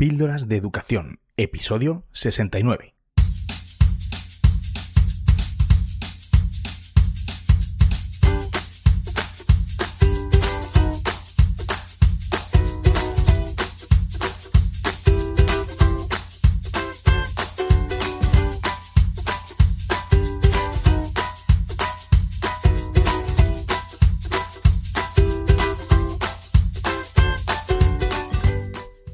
Píldoras de Educación, episodio 69.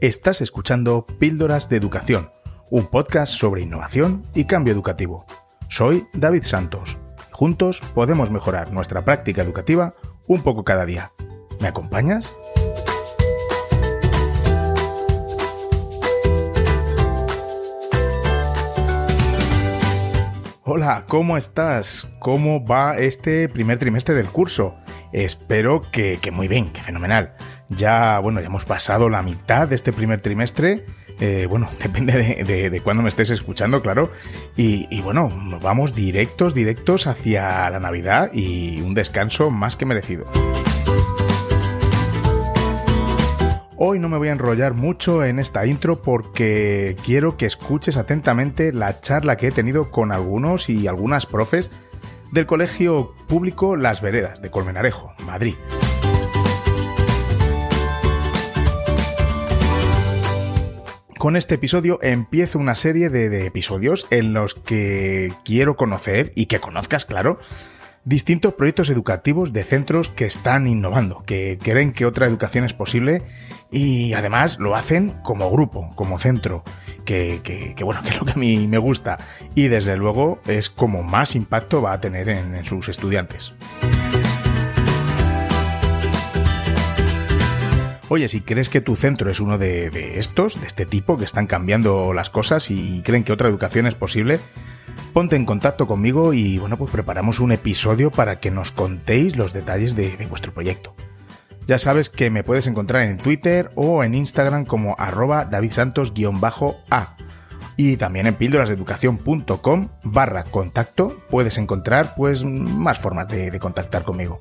Estás escuchando Píldoras de Educación, un podcast sobre innovación y cambio educativo. Soy David Santos. Juntos podemos mejorar nuestra práctica educativa un poco cada día. ¿Me acompañas? Hola, ¿cómo estás? ¿Cómo va este primer trimestre del curso? Espero que, muy bien, que fenomenal. Ya, bueno, ya hemos pasado la mitad de este primer trimestre. Eh, bueno, depende de, de, cuándo me estés escuchando, claro. Y, y, bueno, vamos directos, directos hacia la Navidad y un descanso más que merecido. Hoy no me voy a enrollar mucho en esta intro porque quiero que escuches atentamente la charla que he tenido con algunos y algunas profes del Colegio Público Las Veredas de Colmenarejo, Madrid. Con este episodio empiezo una serie de, episodios en los que quiero conocer y que conozcas, claro, distintos proyectos educativos de centros que están innovando, que creen que otra educación es posible y además lo hacen como grupo, como centro, que, bueno, que es lo que a mí me gusta y desde luego es como más impacto va a tener en, sus estudiantes. Oye, si crees que tu centro es uno de, estos, de este tipo, que están cambiando las cosas y creen que otra educación es posible, ponte en contacto conmigo y bueno, pues preparamos un episodio para que nos contéis los detalles de, vuestro proyecto. Ya sabes que me puedes encontrar en Twitter o en Instagram como arroba davidsantos-a. Y también en píldorasdeeducación.com barra contacto puedes encontrar pues más formas de contactar conmigo.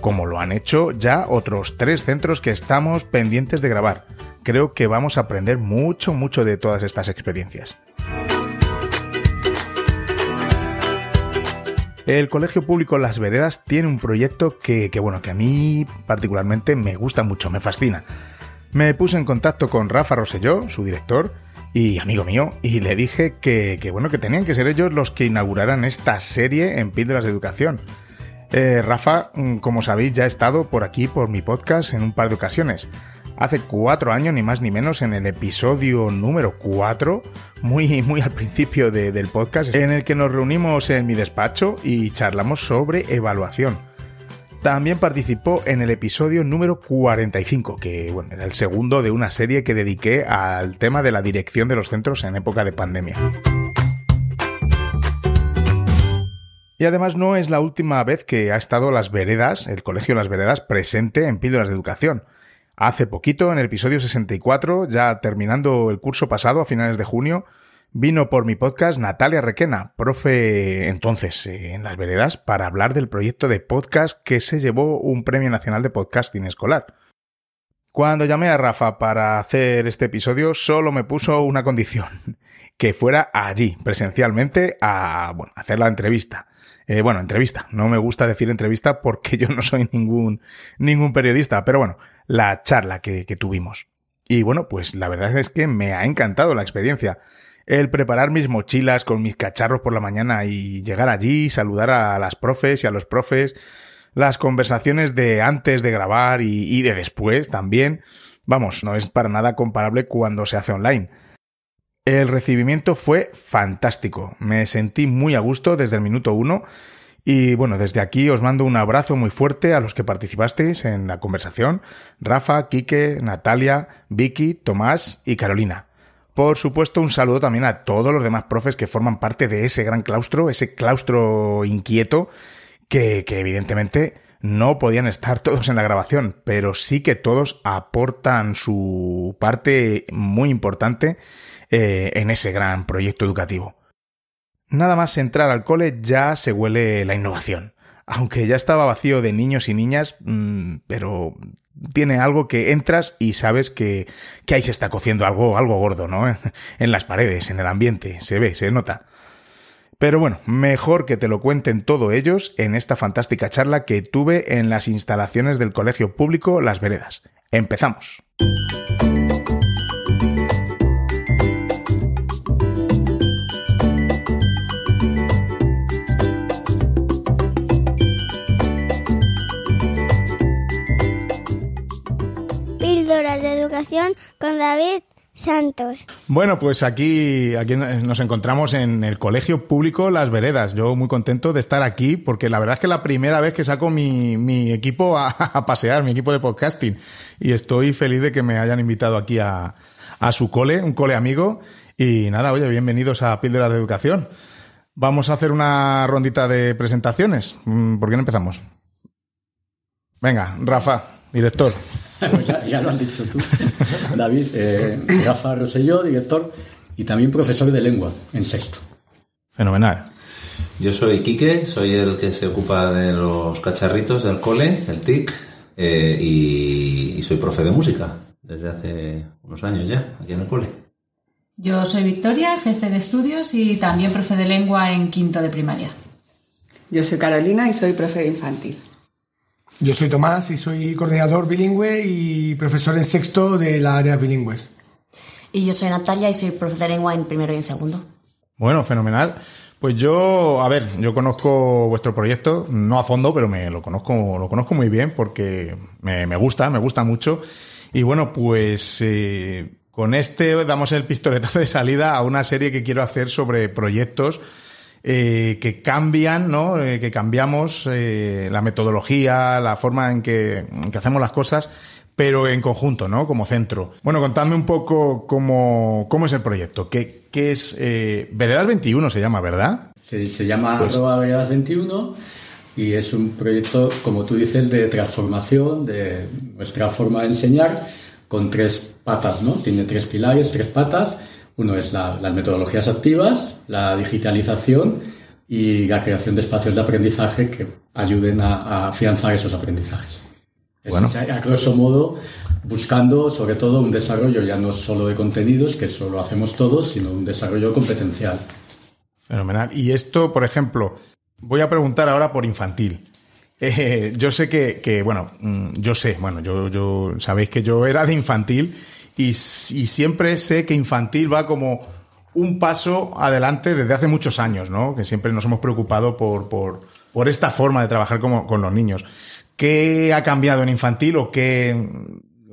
Como lo han hecho ya otros tres centros que estamos pendientes de grabar. Creo que vamos a aprender mucho, mucho de todas estas experiencias. El Colegio Público Las Veredas tiene un proyecto que, bueno, que a mí particularmente me gusta mucho, me fascina. Me puse en contacto con Rafa Roselló, su director, y amigo mío, y le dije que, bueno, que tenían que ser ellos los que inauguraran esta serie en Píldoras de Educación. Eh, Rafa, mm, como sabéis, ya ha estado por aquí, por mi podcast, en un par de ocasiones hace cuatro años, ni más ni menos, en el episodio número 4, muy, muy al principio del podcast, en el que nos reunimos en mi despacho y charlamos sobre evaluación. También participó en el episodio número 45, que bueno, era el segundo de una serie que dediqué al tema de la dirección de los centros en época de pandemia. Y además no es la última vez que ha estado Las Veredas, el Colegio Las Veredas, presente en Píldoras de Educación. Hace poquito, en el episodio 64, ya terminando el curso pasado, a finales de junio, vino por mi podcast Natalia Requena, profe entonces eh, en las veredas, para hablar del proyecto de podcast que se llevó un premio nacional de podcasting escolar. Cuando llamé a Rafa para hacer este episodio, solo me puso una condición, que fuera allí, presencialmente, a bueno, hacer la entrevista. Eh, bueno, entrevista. No me gusta decir entrevista porque yo no soy ningún, ningún periodista, pero bueno, la charla que, que tuvimos. Y bueno, pues la verdad es que me ha encantado la experiencia. El preparar mis mochilas con mis cacharros por la mañana y llegar allí, saludar a las profes y a los profes, las conversaciones de antes de grabar y, y de después también. Vamos, no es para nada comparable cuando se hace online. El recibimiento fue fantástico. Me sentí muy a gusto desde el minuto uno. Y bueno, desde aquí os mando un abrazo muy fuerte a los que participasteis en la conversación. Rafa, Quique, Natalia, Vicky, Tomás y Carolina. Por supuesto, un saludo también a todos los demás profes que forman parte de ese gran claustro, ese claustro inquieto, que, que evidentemente no podían estar todos en la grabación, pero sí que todos aportan su parte muy importante eh, en ese gran proyecto educativo. Nada más entrar al cole ya se huele la innovación. aunque ya estaba vacío de niños y niñas, mm, pero tiene algo que entras y sabes que, que ahí se está cociendo algo, algo gordo, ¿no? En las paredes, en el ambiente, se ve, se nota. Pero bueno, mejor que te lo cuenten todos ellos en esta fantástica charla que tuve en las instalaciones del Colegio Público Las Veredas. Empezamos. Educación con David Santos. Bueno, pues aquí, aquí nos encontramos en el Colegio Público Las Veredas. Yo muy contento de estar aquí porque la verdad es que es la primera vez que saco mi, mi equipo a, a, pasear, mi equipo de podcasting. Y estoy feliz de que me hayan invitado aquí a, a su cole, un cole amigo. Y nada, oye, bienvenidos a Píldoras de Educación. Vamos a hacer una rondita de presentaciones. Mm, ¿Por qué no empezamos? Venga, Rafa, director. Pues ya, ya, lo has dicho tú, David. Eh, Rafa Roselló, director y también profesor de lengua en sexto. Fenomenal. Yo soy Quique, soy el que se ocupa de los cacharritos del cole, el TIC, eh, y, y soy profe de música desde hace unos años ya, aquí en el cole. Yo soy Victoria, jefe de estudios y también profe de lengua en quinto de primaria. Yo soy Carolina y soy profe de infantil. Yo soy Tomás y soy coordinador bilingüe y profesor en sexto de la área bilingües. Y yo soy Natalia y soy profe de lengua en primero y en segundo. Bueno, fenomenal. Pues yo, a ver, yo conozco vuestro proyecto, no a fondo, pero me lo conozco, lo conozco muy bien porque me, me gusta, me gusta mucho. Y bueno, pues eh, con este damos el pistoletazo de salida a una serie que quiero hacer sobre proyectos eh, que cambian, ¿no? Eh, que cambiamos eh, la metodología, la forma en que, en que, hacemos las cosas, pero en conjunto, ¿no? Como centro. Bueno, contadme un poco cómo, cómo es el proyecto. ¿Qué, qué es Veredas 21 se llama, verdad? Se, se llama pues... Veredas 21 y es un proyecto, como tú dices, de transformación de nuestra forma de enseñar con tres patas, ¿no? Tiene tres pilares, tres patas uno es la, las metodologías activas, la digitalización y la creación de espacios de aprendizaje que ayuden a, a afianzar esos aprendizajes. Bueno. Es, a grosso modo, buscando sobre todo un desarrollo ya no solo de contenidos, que eso lo hacemos todos, sino un desarrollo competencial. Fenomenal. Y esto, por ejemplo, voy a preguntar ahora por infantil. Eh, yo sé que, que, bueno, mm, yo sé, bueno, yo, yo, sabéis que yo era de infantil y, siempre sé que infantil va como un paso adelante desde hace muchos años, ¿no? Que siempre nos hemos preocupado por, por, esta forma de trabajar como, con los niños. ¿Qué ha cambiado en infantil o qué,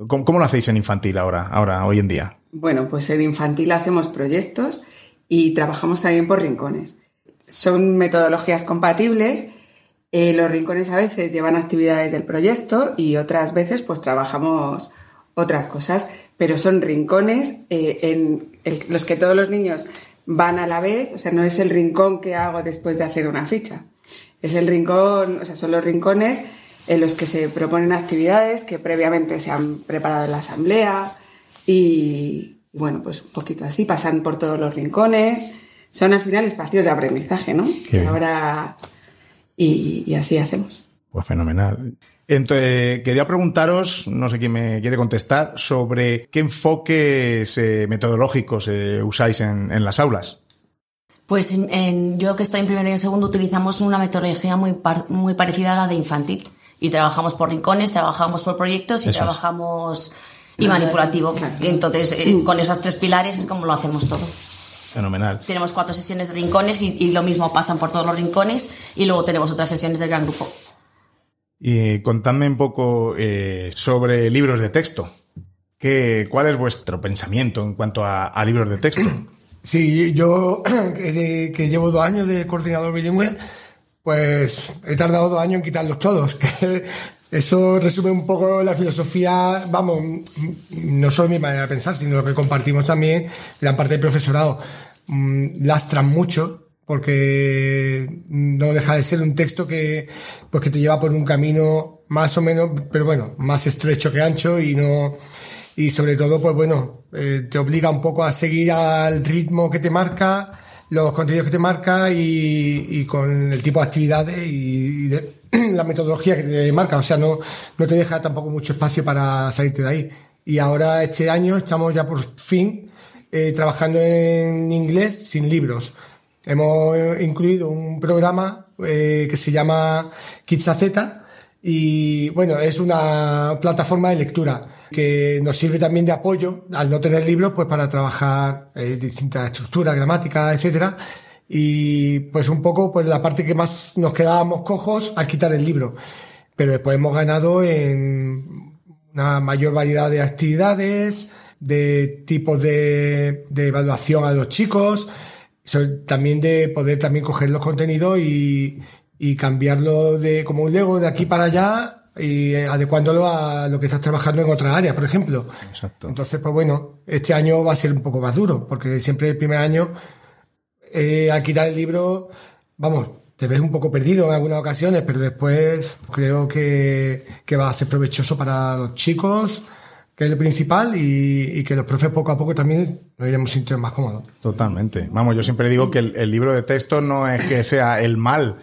cómo, cómo, lo hacéis en infantil ahora, ahora, hoy en día? Bueno, pues en infantil hacemos proyectos y trabajamos también por rincones. Son metodologías compatibles. Eh, los rincones a veces llevan actividades del proyecto y otras veces pues trabajamos otras cosas pero son rincones eh, en el, los que todos los niños van a la vez, o sea, no es el rincón que hago después de hacer una ficha, es el rincón, o sea, son los rincones en los que se proponen actividades que previamente se han preparado en la asamblea y, bueno, pues un poquito así, pasan por todos los rincones, son al final espacios de aprendizaje, ¿no? Ahora, y, y así hacemos. Pues fenomenal. Entonces, quería preguntaros, no sé quién me quiere contestar, sobre qué enfoques eh, metodológicos eh, usáis en, en, las aulas. Pues en, en, yo que estoy en primero y en segundo utilizamos una metodología muy, par, muy parecida a la de infantil. Y trabajamos por rincones, trabajamos por proyectos y Eso trabajamos es. y manipulativo. Entonces, eh, con esos tres pilares es como lo hacemos todo. Fenomenal. Tenemos cuatro sesiones de rincones y, y lo mismo pasan por todos los rincones y luego tenemos otras sesiones del gran grupo. Y contadme un poco eh, sobre libros de texto. ¿Qué, ¿Cuál es vuestro pensamiento en cuanto a, libros de texto? Sí, yo que, llevo dos años de coordinador bilingüe, pues he tardado dos años en quitarlos todos. Eso resume un poco la filosofía, vamos, no solo mi manera de pensar, sino lo que compartimos también gran parte del profesorado. Mm, lastran mucho porque no deja de ser un texto que, pues que te lleva por un camino más o menos, pero bueno, más estrecho que ancho y no, y sobre todo, pues bueno, eh, te obliga un poco a seguir al ritmo que te marca, los contenidos que te marca y, y con el tipo de actividades y, de, la metodología que te marca, o sea, no, no te deja tampoco mucho espacio para salirte de ahí. Y ahora este año estamos ya por fin eh, trabajando en inglés sin libros. Hemos incluido un programa eh, que se llama Kitsazeta y bueno, es una plataforma de lectura que nos sirve también de apoyo al no tener libros pues para trabajar eh, distintas estructuras, gramáticas, etcétera y pues un poco pues la parte que más nos quedábamos cojos al quitar el libro. Pero después hemos ganado en una mayor variedad de actividades, de tipos de evaluación a los chicos, también de poder también coger los contenidos y, y cambiarlo de como un Lego de aquí para allá y adecuándolo a lo que estás trabajando en otras áreas, por ejemplo. Exacto. Entonces, pues bueno, este año va a ser un poco más duro, porque siempre el primer año eh, al quitar el libro, vamos, te ves un poco perdido en algunas ocasiones, pero después creo que, que va a ser provechoso para los chicos, que es lo principal, y, y, que los profes poco a poco también nos iremos sintiendo más cómodos. Totalmente. Vamos, yo siempre digo que el, el libro de texto no es que sea el mal,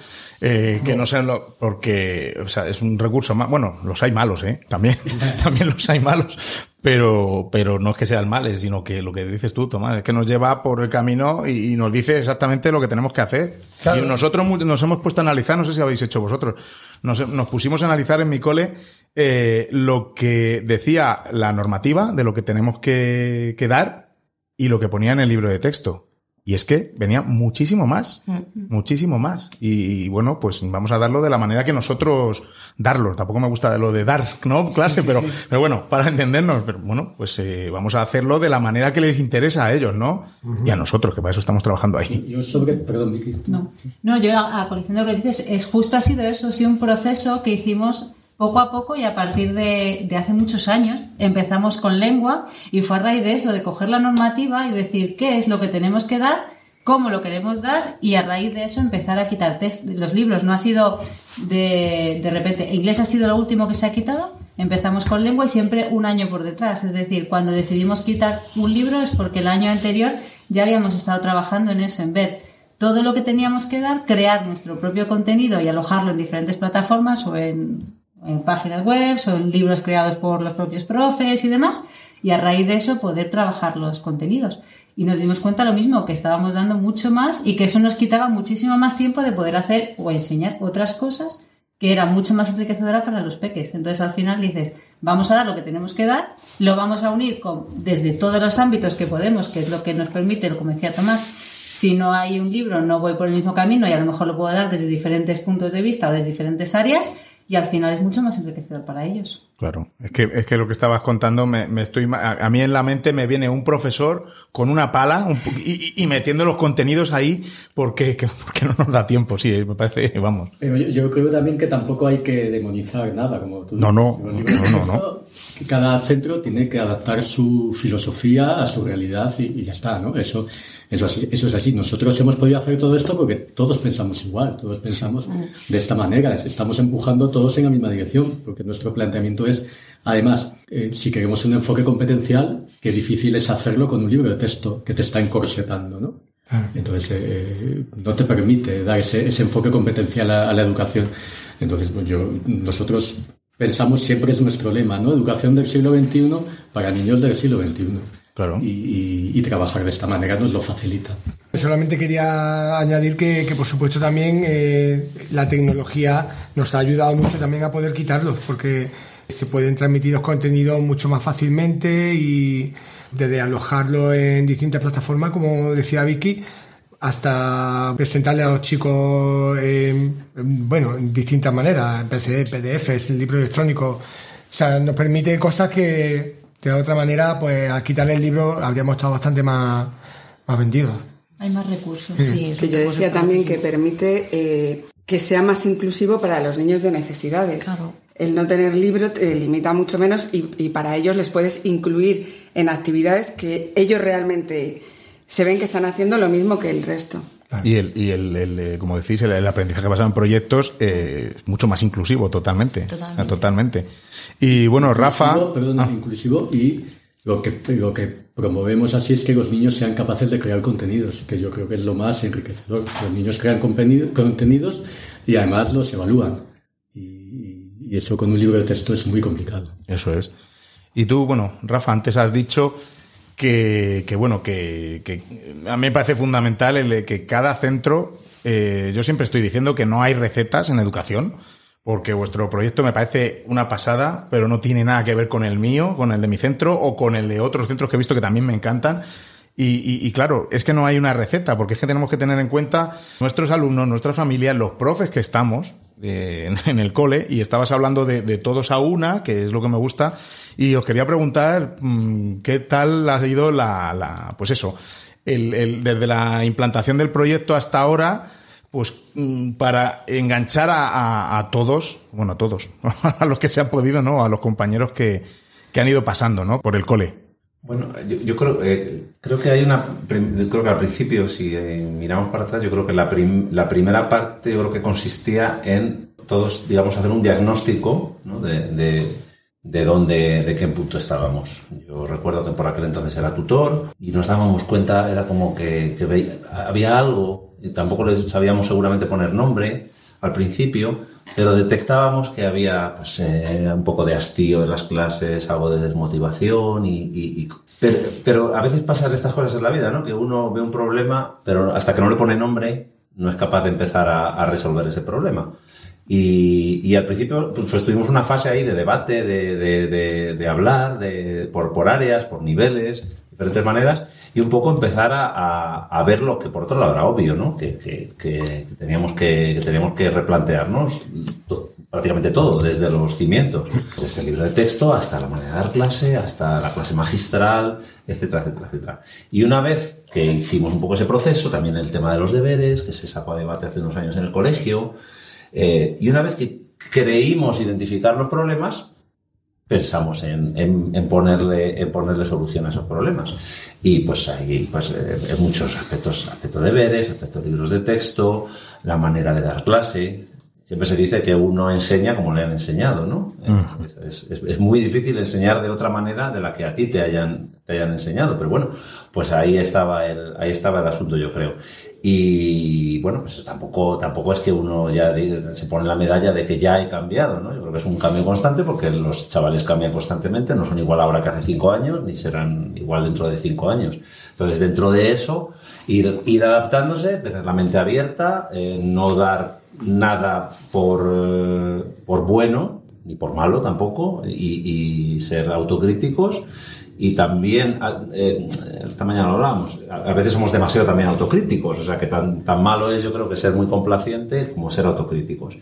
eh, que no sean lo, porque, o sea, es un recurso más, bueno, los hay malos, eh, también, también los hay malos, pero, pero no es que sea el mal, sino que lo que dices tú, Tomás, es que nos lleva por el camino y, y nos dice exactamente lo que tenemos que hacer. Claro. Y nosotros nos hemos puesto a analizar, no sé si habéis hecho vosotros, nos, nos pusimos a analizar en mi cole, eh, lo que decía la normativa de lo que tenemos que, que dar y lo que ponía en el libro de texto. Y es que venía muchísimo más, muchísimo más. Y, y, bueno, pues vamos a darlo de la manera que nosotros darlo. Tampoco me gusta lo de dar, ¿no? Clase, sí, pero, sí. pero bueno, para entendernos, pero bueno, pues eh, vamos a hacerlo de la manera que les interesa a ellos, ¿no? Uh -huh. Y a nosotros, que para eso estamos trabajando ahí. Yo sobre, perdón, Vicky. No, no yo a, a colección de lo que dices, es justo ha sido eso, ha sido un proceso que hicimos poco a poco y a partir de, hace muchos años empezamos con lengua y fue a raíz de eso, de coger la normativa y decir qué es lo que tenemos que dar, cómo lo queremos dar y a raíz de eso empezar a quitar los libros. No ha sido de, de repente, inglés ha sido lo último que se ha quitado, empezamos con lengua y siempre un año por detrás. Es decir, cuando decidimos quitar un libro es porque el año anterior ya habíamos estado trabajando en eso, en ver todo lo que teníamos que dar, crear nuestro propio contenido y alojarlo en diferentes plataformas o en en páginas web en libros creados por los propios profes y demás, y a raíz de eso poder trabajar los contenidos. Y nos dimos cuenta lo mismo, que estábamos dando mucho más y que eso nos quitaba muchísimo más tiempo de poder hacer o enseñar otras cosas que era mucho más enriquecedora para los peques. Entonces al final dices, vamos a dar lo que tenemos que dar, lo vamos a unir con, desde todos los ámbitos que podemos, que es lo que nos permite, como decía Tomás, si no hay un libro no voy por el mismo camino y a lo mejor lo puedo dar desde diferentes puntos de vista o desde diferentes áreas, y al final es mucho más enriquecedor para ellos. Claro, es que, es que lo que estabas contando, me, me estoy, a, a, mí en la mente me viene un profesor con una pala un, y, y, metiendo los contenidos ahí porque, que, porque no nos da tiempo, sí, me parece, vamos. Yo, yo, creo también que tampoco hay que demonizar nada, como tú No, no, no, no, no. Cada centro tiene que adaptar su filosofía a su realidad y, y ya está, ¿no? Eso, eso, eso es así. Nosotros hemos podido hacer todo esto porque todos pensamos igual, todos pensamos de esta manera. Estamos empujando todos en la misma dirección, porque nuestro planteamiento es, además, eh, si queremos un enfoque competencial, qué difícil es hacerlo con un libro de texto que te está encorsetando, ¿no? Entonces, eh, no te permite dar ese, ese enfoque competencial a, a, la educación. Entonces, pues yo, nosotros pensamos siempre es nuestro lema, ¿no? Educación del siglo XXI para niños del siglo XXI. Claro. Y, y, y, trabajar de esta manera nos lo facilita. Solamente quería añadir que, que por supuesto también eh, la tecnología nos ha ayudado mucho también a poder quitarlos, porque se pueden transmitir los contenidos mucho más fácilmente y desde alojarlo en distintas plataformas, como decía Vicky, hasta presentarle a los chicos, eh, bueno, en distintas maneras, PC, PDFs, el libro electrónico. O sea, nos permite cosas que de otra manera, pues al quitarle el libro habríamos estado bastante más, más vendidos. Hay más recursos. Sí, sí que yo decía también que permite eh, que sea más inclusivo para los niños de necesidades. Claro. El no tener libro te limita mucho menos y, y para ellos les puedes incluir en actividades que ellos realmente se ven que están haciendo lo mismo que el resto. Y, el, y el, el, eh, como decís, el, el aprendizaje basado en proyectos eh, es mucho más inclusivo, totalmente. Totalmente. totalmente. Y bueno, Rafa. Perdón, ah. inclusivo y lo que, lo que promovemos así es que los niños sean capaces de crear contenidos, que yo creo que es lo más enriquecedor. Los niños crean contenidos y además los evalúan. Y, eso con un libro de texto es muy complicado. Eso es. Y tú, bueno, Rafa, antes has dicho que, que bueno, que, a mí me parece fundamental el que cada centro, eh, yo siempre estoy diciendo que no hay recetas en educación, porque vuestro proyecto me parece una pasada, pero no tiene nada que ver con el mío, con el de mi centro o con el de otros centros que he visto que también me encantan. Y, y, y, claro, es que no hay una receta, porque es que tenemos que tener en cuenta nuestros alumnos, nuestras familias, los profes que estamos en el cole, y estabas hablando de, de, todos a una, que es lo que me gusta, y os quería preguntar mmm, qué tal ha ido la, la pues eso, el, el, desde la implantación del proyecto hasta ahora, pues mmm, para enganchar a, a, a, todos, bueno, a todos, a los que se han podido, ¿no? A los compañeros que, que han ido pasando, ¿no? Por el cole. Bueno, yo, yo creo, eh, creo que hay una. Creo que al principio, si eh, miramos para atrás, yo creo que la, prim, la, primera parte, yo creo que consistía en todos, digamos, hacer un diagnóstico ¿no? de, de, de, dónde, de qué punto estábamos. Yo recuerdo que por aquel entonces era tutor y nos dábamos cuenta, era como que, que veía, había algo, y tampoco les sabíamos seguramente poner nombre al principio, pero detectábamos que había pues, eh, un poco de hastío en las clases, algo de desmotivación y, y, y pero, pero, a veces pasan estas cosas en la vida, ¿no? Que uno ve un problema, pero hasta que no le pone nombre no es capaz de empezar a, a resolver ese problema. Y, y, al principio pues, pues, tuvimos una fase ahí de debate, de, de, de, de hablar de, por, por áreas, por niveles, diferentes maneras, y un poco empezar a, a, ver lo que por otro lado era obvio, ¿no? Que, que, que teníamos que, que teníamos que replantearnos prácticamente todo, desde los cimientos, desde el libro de texto hasta la manera de dar clase, hasta la clase magistral, etcétera, etcétera, etcétera. Y una vez que hicimos un poco ese proceso, también el tema de los deberes, que se sacó a debate hace unos años en el colegio, eh, y una vez que creímos identificar los problemas, pensamos en, en, ponerle, en ponerle solución a esos problemas. Y pues hay pues, eh, en muchos aspectos, aspecto de deberes, aspecto de libros de texto, la manera de dar clase. Siempre se dice que uno enseña como le han enseñado, ¿no? Uh -huh. es, es, es, muy difícil enseñar de otra manera de la que a ti te hayan, te hayan enseñado, pero bueno, pues ahí estaba el, ahí estaba el asunto, yo creo. Y bueno, pues tampoco, tampoco es que uno ya se pone la medalla de que ya he cambiado, ¿no? Yo creo que es un cambio constante porque los chavales cambian constantemente, no son igual ahora que hace cinco años, ni serán igual dentro de cinco años. Entonces, dentro de eso, ir, ir adaptándose, tener la mente abierta, eh, no dar nada por, eh, por bueno, ni por malo tampoco, y, y ser autocríticos y también, eh, esta mañana lo hablábamos, a veces somos demasiado también autocríticos, o sea que tan, tan malo es yo creo que ser muy complaciente como ser autocríticos.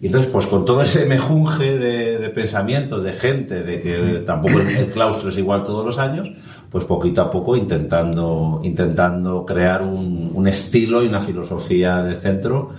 Y entonces, pues con todo ese mejunje de, de pensamientos, de gente, de que tampoco el, el, claustro es igual todos los años, pues poquito a poco intentando, intentando crear un, un estilo y una filosofía de centro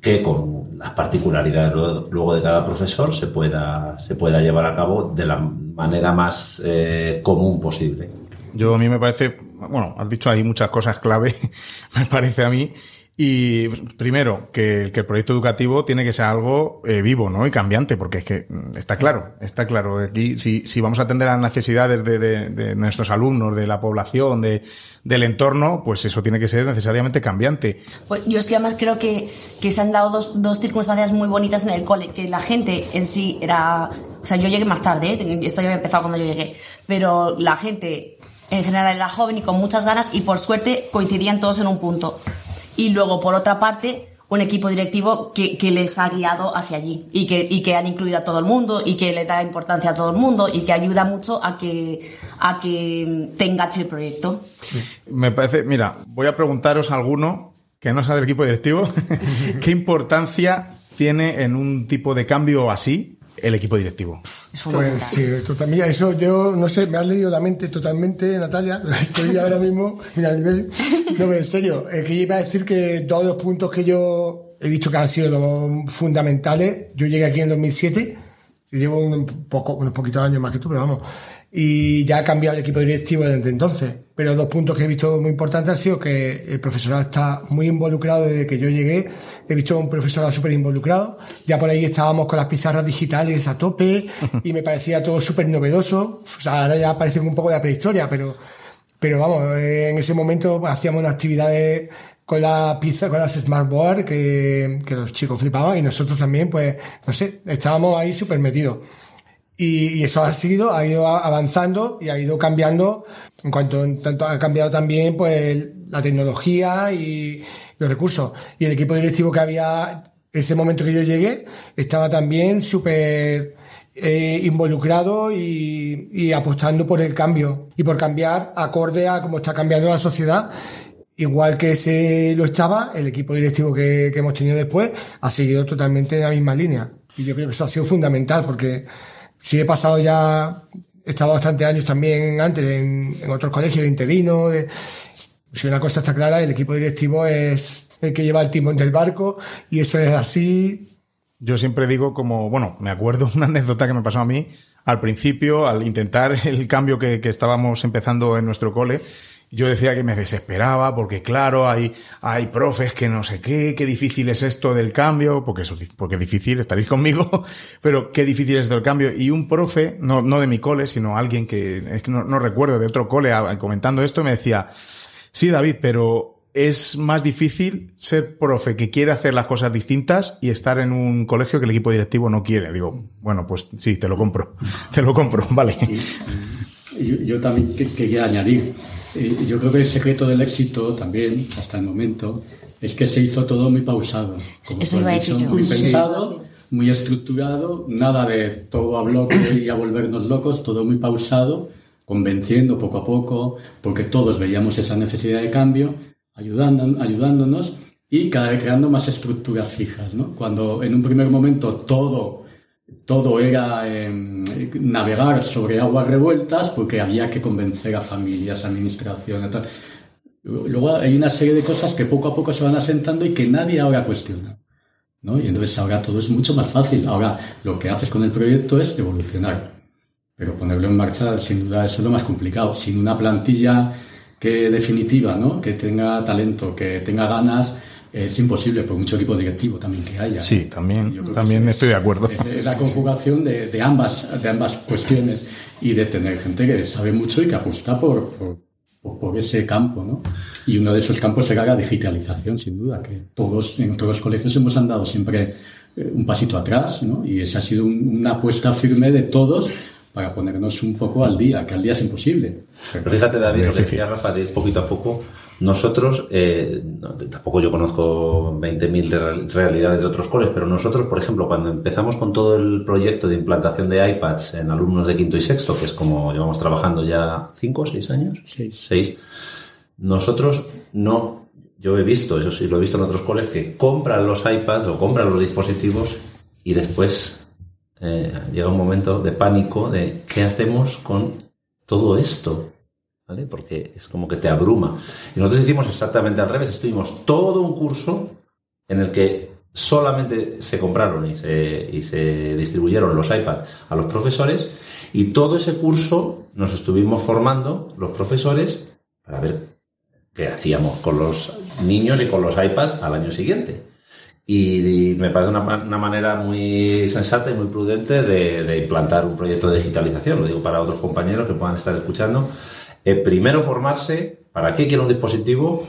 que con las particularidades luego de cada profesor se pueda, se pueda llevar a cabo de la manera más eh, común posible. Yo a mí me parece, bueno, has dicho ahí muchas cosas clave, me parece a mí, y primero, que, el proyecto educativo tiene que ser algo eh, vivo, ¿no? Y cambiante, porque es que mm, está claro, está claro. Aquí, si, si vamos a atender a las necesidades de, de, de nuestros alumnos, de la población, de, del entorno, pues eso tiene que ser necesariamente cambiante. Pues yo es que además creo que, que se han dado dos, dos circunstancias muy bonitas en el cole, que la gente en sí era... O sea, yo llegué más tarde, ¿eh? esto ya había empezado cuando yo llegué, pero la gente en general era joven y con muchas ganas y por suerte coincidían todos en un punto y luego, por otra parte, un equipo directivo que, que, les ha guiado hacia allí y que, y que han incluido a todo el mundo y que le da importancia a todo el mundo y que ayuda mucho a que, a que te el proyecto. Me parece, mira, voy a preguntaros a alguno que no sea del equipo directivo, ¿qué importancia tiene en un tipo de cambio así el equipo directivo? Pues sí, totalmente. Eso yo, no sé, me has leído la mente totalmente, Natalia. Estoy ahora mismo, mira, nivel, no, en serio, es que iba a decir que todos los puntos que yo he visto que han sido los fundamentales, yo llegué aquí en 2007, llevo un poco, unos poquitos años más que tú, pero vamos, y ya ha cambiado el equipo directivo desde entonces. Pero dos puntos que he visto muy importantes han sido que el profesorado está muy involucrado desde que yo llegué. He visto un profesorado súper involucrado. Ya por ahí estábamos con las pizarras digitales a tope y me parecía todo súper novedoso. O sea, ahora ya parece un poco de la prehistoria, pero Pero vamos, en ese momento hacíamos unas actividades con la pizza, con las smartboard que, que los chicos flipaban y nosotros también, pues, no sé, estábamos ahí súper metidos. Y, eso ha sido, ha ido avanzando y ha ido cambiando en cuanto tanto ha cambiado también pues la tecnología y los recursos. Y el equipo directivo que había ese momento que yo llegué estaba también súper eh, involucrado y, apostando por el cambio y por cambiar acorde a cómo está cambiando la sociedad. Igual que se lo estaba, el equipo directivo que hemos tenido después ha seguido totalmente en la misma línea. Y yo creo que eso ha sido fundamental porque si he pasado ya, he estado bastantes años también antes en, otros colegios de interino. Si una cosa está clara, el equipo directivo es el que lleva el timón del barco y eso es así yo siempre digo como, bueno, me acuerdo una anécdota que me pasó a mí al principio, al intentar el cambio que, estábamos empezando en nuestro cole. Yo decía que me desesperaba porque claro, hay, hay profes que no sé qué, qué difícil es esto del cambio, porque eso, porque es difícil, estaréis conmigo, pero qué difícil es del cambio. Y un profe, no, no de mi cole, sino alguien que, es que no, recuerdo, de otro cole, comentando esto, me decía, sí David, pero es más difícil ser profe que quiere hacer las cosas distintas y estar en un colegio que el equipo directivo no quiere. Digo, bueno, pues sí, te lo compro, te lo compro, vale. yo, también quería añadir, eh, yo creo que el secreto del éxito también, hasta el momento, es que se hizo todo muy pausado. Eso iba a decir Muy pensado, muy estructurado, nada de todo a bloque y a volvernos locos, todo muy pausado convenciendo poco a poco, porque todos veíamos esa necesidad de cambio ayudando, ayudándonos y cada vez creando más estructuras fijas. ¿no? Cuando en un primer momento todo, todo era em, navegar sobre aguas revueltas porque había que convencer a familias, administraciones, tal. Luego hay una serie de cosas que poco a poco se van asentando y que nadie ahora cuestiona. ¿no? Y entonces ahora todo es mucho más fácil. Ahora lo que haces con el proyecto es evolucionar. Pero ponerlo en marcha, sin duda, eso es lo más complicado. Sin una plantilla que definitiva, ¿no? Que tenga talento, que tenga ganas, es imposible por mucho equipo directivo también que haya. Sí, también, también estoy de acuerdo. Es, la conjugación de, de, ambas, de ambas cuestiones y de tener gente que sabe mucho y que apuesta por, por, por ese campo, ¿no? Y uno de esos campos será la digitalización, sin duda, que todos en todos los colegios hemos andado siempre eh, un pasito atrás, ¿no? Y esa ha sido una apuesta firme de todos para ponernos un poco al día, que al día es imposible. Pero fíjate, David, lo que decía Rafa, de poquito a poco, nosotros, eh, tampoco yo conozco 20.000 realidades de otros coles, pero nosotros, por ejemplo, cuando empezamos con todo el proyecto de implantación de iPads en alumnos de quinto y sexto, que es como llevamos trabajando ya cinco o seis años, seis. seis, nosotros no, yo he visto, eso sí lo he visto en otros coles, que compran los iPads o compran los dispositivos y después eh, llega un momento de pánico de qué hacemos con todo esto, Porque es como que te abruma. Y nosotros hicimos exactamente al revés, estuvimos todo un curso en el que solamente se compraron y se, y se distribuyeron los iPads a los profesores y todo ese curso nos estuvimos formando los profesores para ver qué hacíamos con los niños y con los iPads al año siguiente. Y, me parece una, manera muy sensata y muy prudente de, implantar un proyecto de digitalización. Lo digo para otros compañeros que puedan estar escuchando. Eh, primero formarse para qué quiero un dispositivo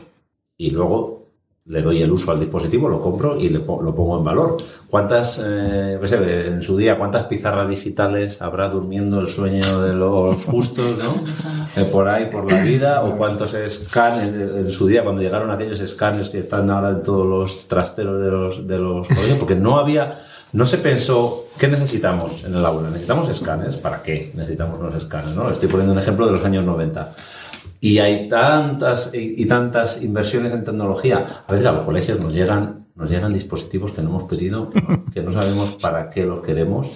y luego le doy el uso al dispositivo, lo compro y le, lo pongo en valor. ¿Cuántas, eh, en su día, cuántas pizarras digitales habrá durmiendo el sueño de los justos, ¿no? Eh, por ahí, por la vida, o cuántos escáneres en su día, cuando llegaron aquellos escáneres que están ahora en todos los trasteros de los, de los colegios, porque no había, no se pensó, ¿qué necesitamos en el aula? ¿Necesitamos escáneres? ¿Para qué necesitamos unos escáneres? ¿no? Estoy poniendo un ejemplo de los años 90. Y hay tantas y, tantas inversiones en tecnología. A veces a los colegios nos llegan, nos llegan dispositivos que no hemos pedido, que no sabemos para qué los queremos.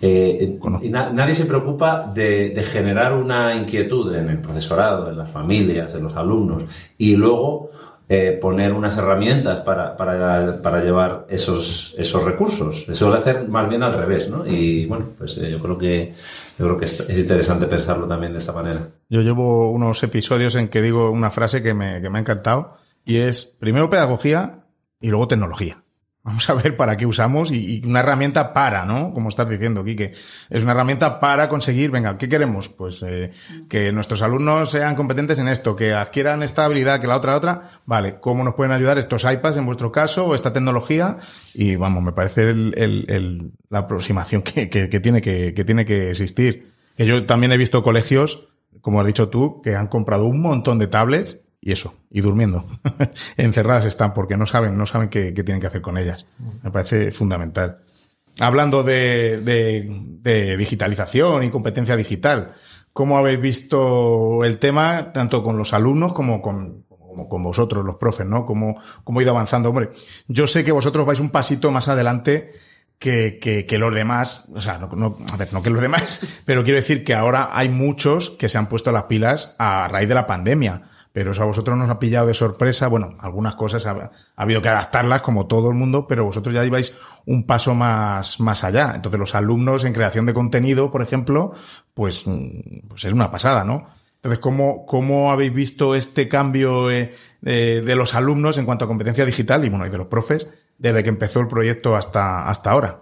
Eh, y nadie se preocupa de, generar una inquietud en el profesorado, en las familias, en los alumnos, y luego eh, poner unas herramientas para, para, para, llevar esos, esos recursos. Se suele hacer más bien al revés, ¿no? Y bueno, pues eh, yo creo que yo creo que es, interesante pensarlo también de esta manera. Yo llevo unos episodios en que digo una frase que me, que me ha encantado y es primero pedagogía y luego tecnología. Vamos a ver para qué usamos y, una herramienta para, ¿no? Como estás diciendo, Quique. Es una herramienta para conseguir, venga, ¿qué queremos? Pues eh, que nuestros alumnos sean competentes en esto, que adquieran esta habilidad, que la otra, otra. Vale, ¿cómo nos pueden ayudar estos iPads en vuestro caso o esta tecnología? Y vamos, me parece el, la aproximación que, que, que tiene que, que tiene que existir. Que yo también he visto colegios, como has dicho tú, que han comprado un montón de tablets y eso, y durmiendo. Encerradas están porque no saben, no saben qué, tienen que hacer con ellas. Me parece fundamental. Hablando de, digitalización y competencia digital, ¿cómo habéis visto el tema tanto con los alumnos como con, vosotros, los profes, ¿no? ¿Cómo, ¿Cómo ha ido avanzando? Hombre, yo sé que vosotros vais un pasito más adelante que, que, que, los demás, o sea, no, no, a ver, no que los demás, pero quiero decir que ahora hay muchos que se han puesto las pilas a raíz de la pandemia pero eso a vosotros nos ha pillado de sorpresa. Bueno, algunas cosas ha, habido que adaptarlas como todo el mundo, pero vosotros ya ibais un paso más, más allá. Entonces los alumnos en creación de contenido, por ejemplo, pues, pues es una pasada, ¿no? Entonces, ¿cómo, cómo habéis visto este cambio eh, de, los alumnos en cuanto a competencia digital y bueno, y de los profes desde que empezó el proyecto hasta, hasta ahora?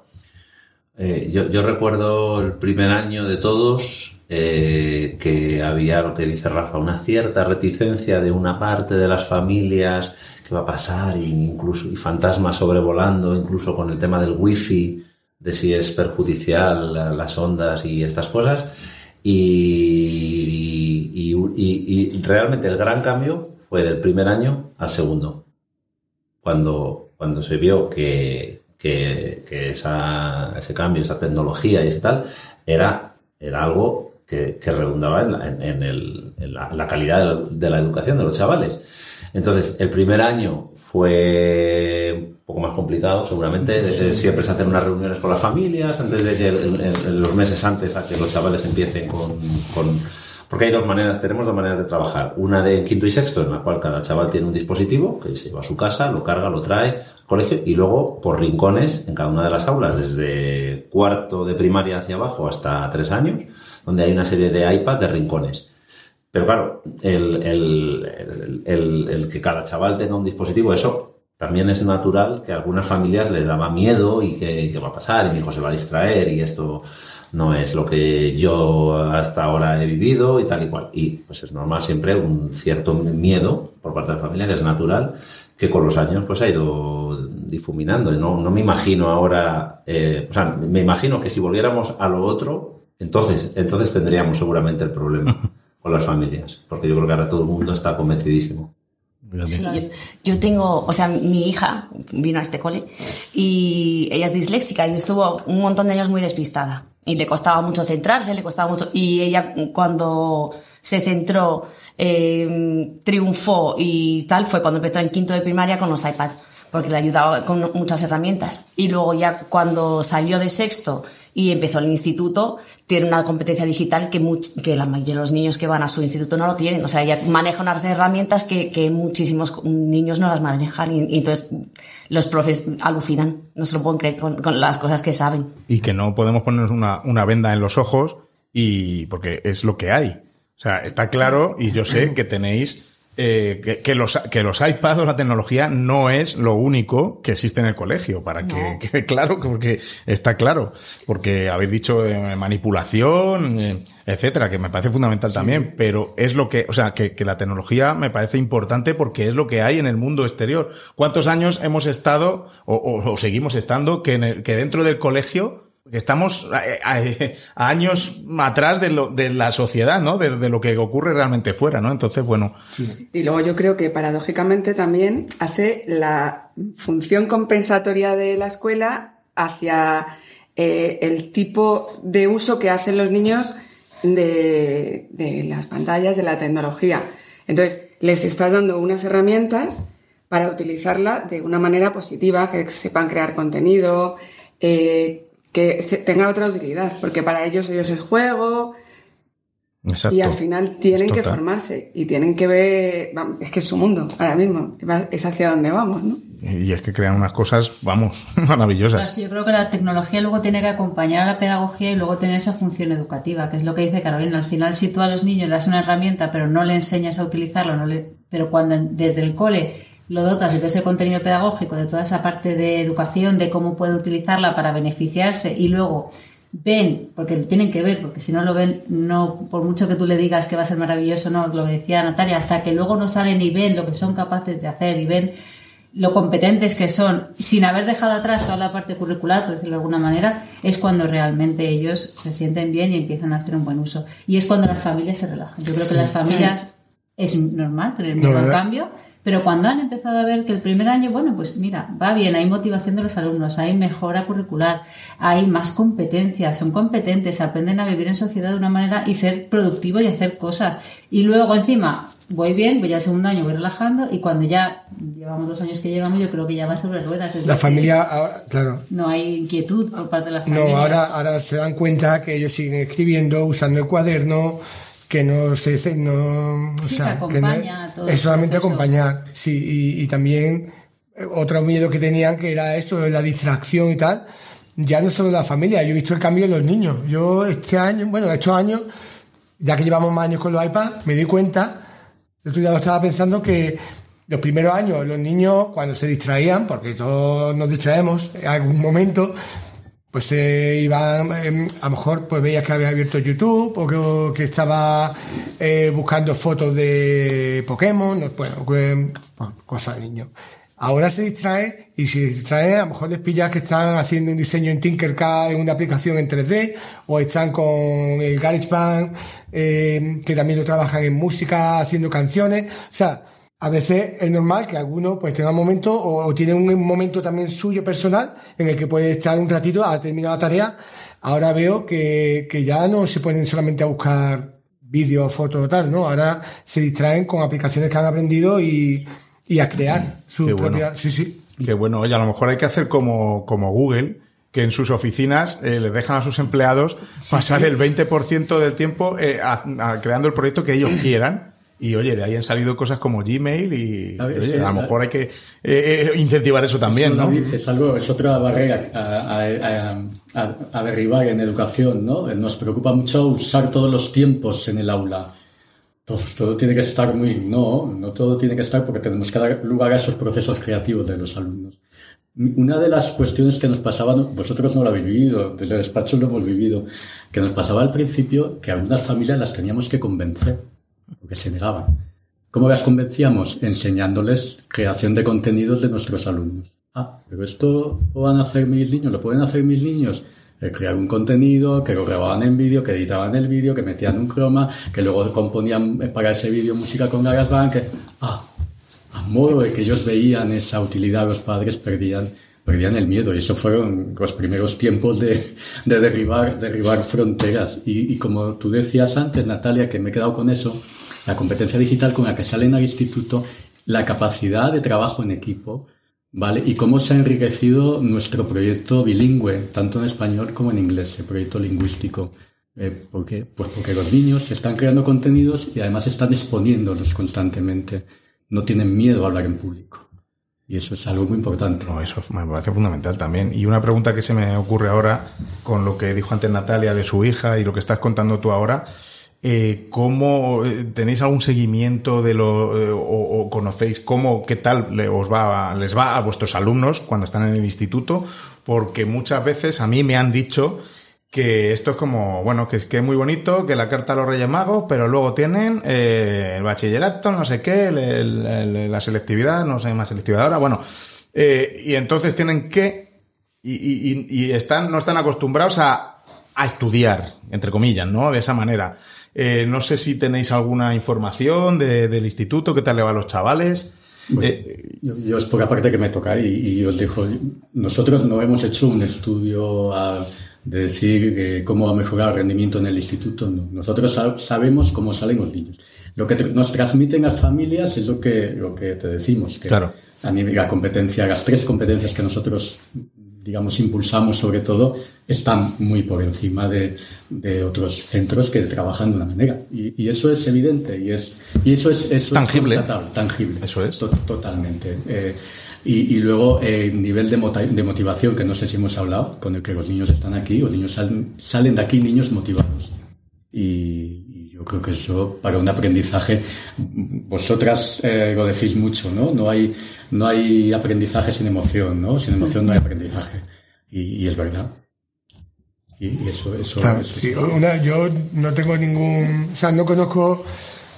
Eh, yo, yo recuerdo el primer año de todos, eh, que había lo que dice Rafa, una cierta reticencia de una parte de las familias que va a pasar, incluso y fantasmas sobrevolando, incluso con el tema del wifi, de si es perjudicial las ondas y estas cosas. Y, realmente el gran cambio fue del primer año al segundo, cuando, cuando se vio que, que, ese cambio, esa tecnología y ese tal, era, era algo que, redundaba en, la, calidad de la, educación de los chavales. Entonces, el primer año fue un poco más complicado, seguramente. Siempre se hacen unas reuniones con las familias antes de que, los meses antes a que los chavales empiecen con, porque hay dos maneras, tenemos dos maneras de trabajar. Una de quinto y sexto, en la cual cada chaval tiene un dispositivo que se lleva a su casa, lo carga, lo trae al colegio y luego por rincones en cada una de las aulas, desde cuarto de primaria hacia abajo hasta tres años donde hay una serie de iPads de rincones. Pero claro, el, el, que cada chaval tenga un dispositivo, eso también es natural que a algunas familias les daba miedo y que, va a pasar y mi hijo se va a distraer y esto no es lo que yo hasta ahora he vivido y tal y cual. Y pues es normal siempre un cierto miedo por parte de la familia, que es natural, que con los años pues ha ido difuminando. No, no me imagino ahora, eh, o sea, me imagino que si volviéramos a lo otro, entonces, entonces tendríamos seguramente el problema con las familias, porque yo creo que ahora todo el mundo está convencidísimo. yo, tengo, o sea, mi hija vino a este cole y ella es disléxica y estuvo un montón de años muy despistada. Y le costaba mucho centrarse, le costaba mucho y ella cuando se centró, eh, triunfó y tal fue cuando empezó en quinto de primaria con los iPads porque le ayudaba con muchas herramientas. Y luego ya cuando salió de sexto y empezó el instituto, tiene una competencia digital que, que la mayoría de los niños que van a su instituto no lo tienen. O sea, ella maneja unas herramientas que, que muchísimos niños no las manejan y, entonces los profes alucinan, no se lo pueden creer con, con, las cosas que saben. Y que no podemos ponernos una, una venda en los ojos y porque es lo que hay. O sea, está claro y yo sé que tenéis eh, que, los, que los iPads o la tecnología no es lo único que existe en el colegio, para que quede claro, porque está claro, porque habéis dicho de manipulación, eh, etcétera, que me parece fundamental también, pero es lo que, o sea, que, que, la tecnología me parece importante porque es lo que hay en el mundo exterior. ¿Cuántos años hemos estado o, o, seguimos estando que, en el, que dentro del colegio estamos a, años atrás de, lo, de la sociedad, ¿no? De, lo que ocurre realmente fuera, ¿no? Entonces, bueno. Y luego yo creo que paradójicamente también hace la función compensatoria de la escuela hacia eh, el tipo de uso que hacen los niños de, de las pantallas, de la tecnología. Entonces, les estás dando unas herramientas para utilizarla de una manera positiva, que sepan crear contenido, eh, que tenga otra utilidad, porque para ellos ellos es juego. Y al final tienen que formarse y tienen que ver, es que es su mundo ahora mismo, es hacia donde vamos, ¿no? Y es que crean unas cosas, vamos, maravillosas. yo creo que la tecnología luego tiene que acompañar a la pedagogía y luego tener esa función educativa, que es lo que dice Carolina. Al final, si tú a los niños das una herramienta, pero no le enseñas a utilizarlo, no le, pero cuando desde el cole lo dotas de todo ese contenido pedagógico, de toda esa parte de educación, de cómo puede utilizarla para beneficiarse y luego ven, porque lo tienen que ver, porque si no lo ven, no, por mucho que tú le digas que va a ser maravilloso, no, lo decía Natalia, hasta que luego no salen y ven lo que son capaces de hacer y ven lo competentes que son, sin haber dejado atrás toda la parte curricular, por decirlo de alguna manera, es cuando realmente ellos se sienten bien y empiezan a hacer un buen uso. Y es cuando las familias se relajan. Yo creo que las familias es normal tener un buen cambio pero cuando han empezado a ver que el primer año, bueno, pues mira, va bien, hay motivación de los alumnos, hay mejora curricular, hay más competencias, son competentes, aprenden a vivir en sociedad de una manera y ser productivos y hacer cosas. Y luego encima, voy bien, voy al segundo año, voy relajando y cuando ya llevamos los años que llevamos, yo creo que ya va sobre ruedas. la familia, ahora, claro. No hay inquietud por parte de la familia. No, ahora, ahora se dan cuenta que ellos siguen escribiendo, usando el cuaderno, que no se no, o sea, que, es solamente acompañar, sí, y, también eh, otro miedo que tenían que era eso, la distracción y tal, ya no solo la familia, yo he visto el cambio en los niños. Yo este año, bueno, estos años, ya que llevamos más años con los iPads, me di cuenta, yo ya lo estaba pensando que los primeros años los niños cuando se distraían, porque todos nos distraemos en algún momento, pues eh, iban, em, a lo mejor pues veías que había abierto YouTube o que, estaba eh, buscando fotos de Pokémon, bueno, pues, cosas de niños. Ahora se distrae y si se distrae a lo mejor les pillas que están haciendo un diseño en Tinkercad en una aplicación en 3D o están con el GarageBand eh, que también lo trabajan en música haciendo canciones. O sea, a veces es normal que alguno pues tenga un momento o, tiene un momento también suyo personal en el que puede estar un ratito a terminar la tarea. Ahora veo que, que ya no se ponen solamente a buscar vídeos, fotos o tal, ¿no? Ahora se distraen con aplicaciones que han aprendido y, y a crear su propia... Sí, sí. Qué bueno. Oye, a lo mejor hay que hacer como, como Google, que en sus oficinas eh, les dejan a sus empleados pasar el 20% del tiempo eh, creando el proyecto que ellos quieran y oye, de ahí han salido cosas como Gmail y a, lo mejor hay que eh, eh, incentivar eso también, ¿no? Es algo, es otra barrera a, derribar en educación, ¿no? Nos preocupa mucho usar todos los tiempos en el aula. Todo, todo tiene que estar muy, no, no todo tiene que estar porque tenemos que dar lugar a esos procesos creativos de los alumnos. Una de las cuestiones que nos pasaba, vosotros no lo habéis vivido, desde el despacho lo hemos vivido, que nos pasaba al principio que algunas familias las teníamos que convencer porque se negaban. ¿Cómo las convencíamos? Enseñándoles creación de contenidos de nuestros alumnos. Ah, pero esto lo van a hacer mis niños, lo pueden hacer mis niños. Eh, crear un contenido, que lo grababan en vídeo, que editaban el vídeo, que metían un croma, que luego componían para ese vídeo música con GarageBand, que, ah, a modo de que ellos veían esa utilidad, los padres perdían, perdían el miedo. Y eso fueron los primeros tiempos de, de derribar, derribar fronteras. Y, y como tú decías antes, Natalia, que me he quedado con eso, la competencia digital con la que salen al instituto, la capacidad de trabajo en equipo, ¿vale? Y cómo se ha enriquecido nuestro proyecto bilingüe, tanto en español como en inglés, el proyecto lingüístico. Eh, ¿Por qué? Pues porque los niños están creando contenidos y además están exponiéndolos constantemente. No tienen miedo a hablar en público. Y eso es algo muy importante. No, eso me parece fundamental también. Y una pregunta que se me ocurre ahora con lo que dijo antes Natalia de su hija y lo que estás contando tú ahora eh, ¿Cómo eh, tenéis algún seguimiento de lo eh, o, conocéis cómo qué tal le, os va les va a vuestros alumnos cuando están en el instituto? Porque muchas veces a mí me han dicho que esto es como bueno que es que es muy bonito que la carta a los Reyes Magos, pero luego tienen eh, el bachillerato, no sé qué, la selectividad, no sé más selectividad ahora, bueno y entonces tienen que y, y, y están no están acostumbrados a a estudiar, entre comillas, ¿no? De esa manera. Eh, no sé si tenéis alguna información del instituto, qué tal le va a los chavales. Eh, yo, es por la parte que me toca y, os dejo. Nosotros no hemos hecho un estudio de decir eh, cómo va a mejorar el rendimiento en el instituto. Nosotros sabemos cómo salen los niños. Lo que nos transmiten las familias es lo que, lo que te decimos. Que claro. A nivel la competencia, las tres competencias que nosotros digamos, impulsamos sobre todo, están muy por encima de, de otros centros que trabajan de una manera. Y, y, eso es evidente y, es, y eso es, eso tangible. Es tangible. Eso es. totalmente. Eh, y, y, luego el nivel de, de, motivación, que no sé si hemos hablado, con el que los niños están aquí, los niños salen, salen de aquí niños motivados. Y, Yo creo que eso para un aprendizaje, vosotras eh, lo decís mucho, ¿no? No hay, no hay aprendizaje sin emoción, ¿no? Sin emoción no hay aprendizaje. Y, es verdad. Y, eso, eso, yo no tengo ningún, o sea, no conozco,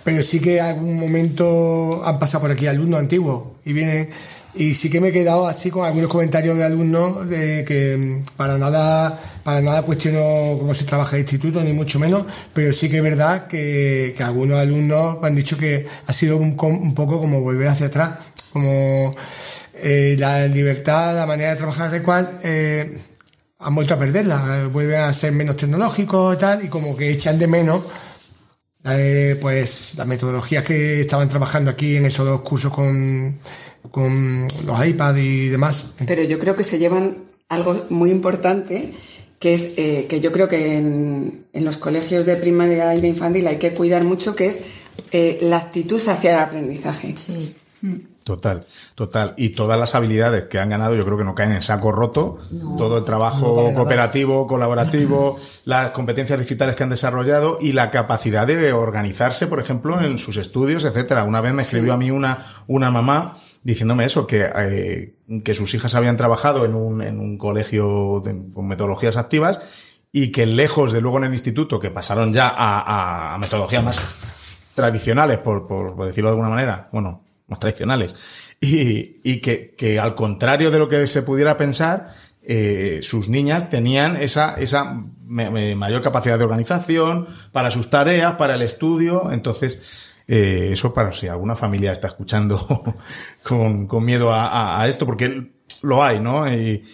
pero sí que en algún momento han pasado por aquí alumnos antiguos y vienen y sí que me he quedado así con algunos comentarios de alumnos de que para nada para nada cuestiono cómo se trabaja el instituto ni mucho menos pero sí que es verdad que, algunos alumnos han dicho que ha sido un, poco como volver hacia atrás como eh, la libertad la manera de trabajar de cual eh, han vuelto a perderla. Vuelven a ser menos tecnológicos y tal y como que echan de menos eh, pues las metodologías que estaban trabajando aquí en esos dos cursos con con los iPads y demás. Pero yo creo que se llevan algo muy importante, que es eh, que yo creo que en, los colegios de primaria y de infantil hay que cuidar mucho, que es eh, la actitud hacia el aprendizaje. Sí. Total, total. Y todas las habilidades que han ganado yo creo que no caen en saco roto. Todo el trabajo cooperativo, colaborativo, las competencias digitales que han desarrollado y la capacidad de organizarse, por ejemplo, en sus estudios, etcétera. Una vez me escribió a mí una, una mamá diciéndome eso, que, eh, que sus hijas habían trabajado en un, en un colegio con metodologías activas y que lejos de luego en el instituto, que pasaron ya a, a metodologías más tradicionales, por, por, decirlo de alguna manera, bueno, más tradicionales, y, y que, que al contrario de lo que se pudiera pensar, eh, sus niñas tenían esa, esa mayor capacidad de organización para sus tareas, para el estudio, entonces eh, eso para si alguna familia está escuchando con, con miedo a, esto, porque lo hay, ¿no? Y,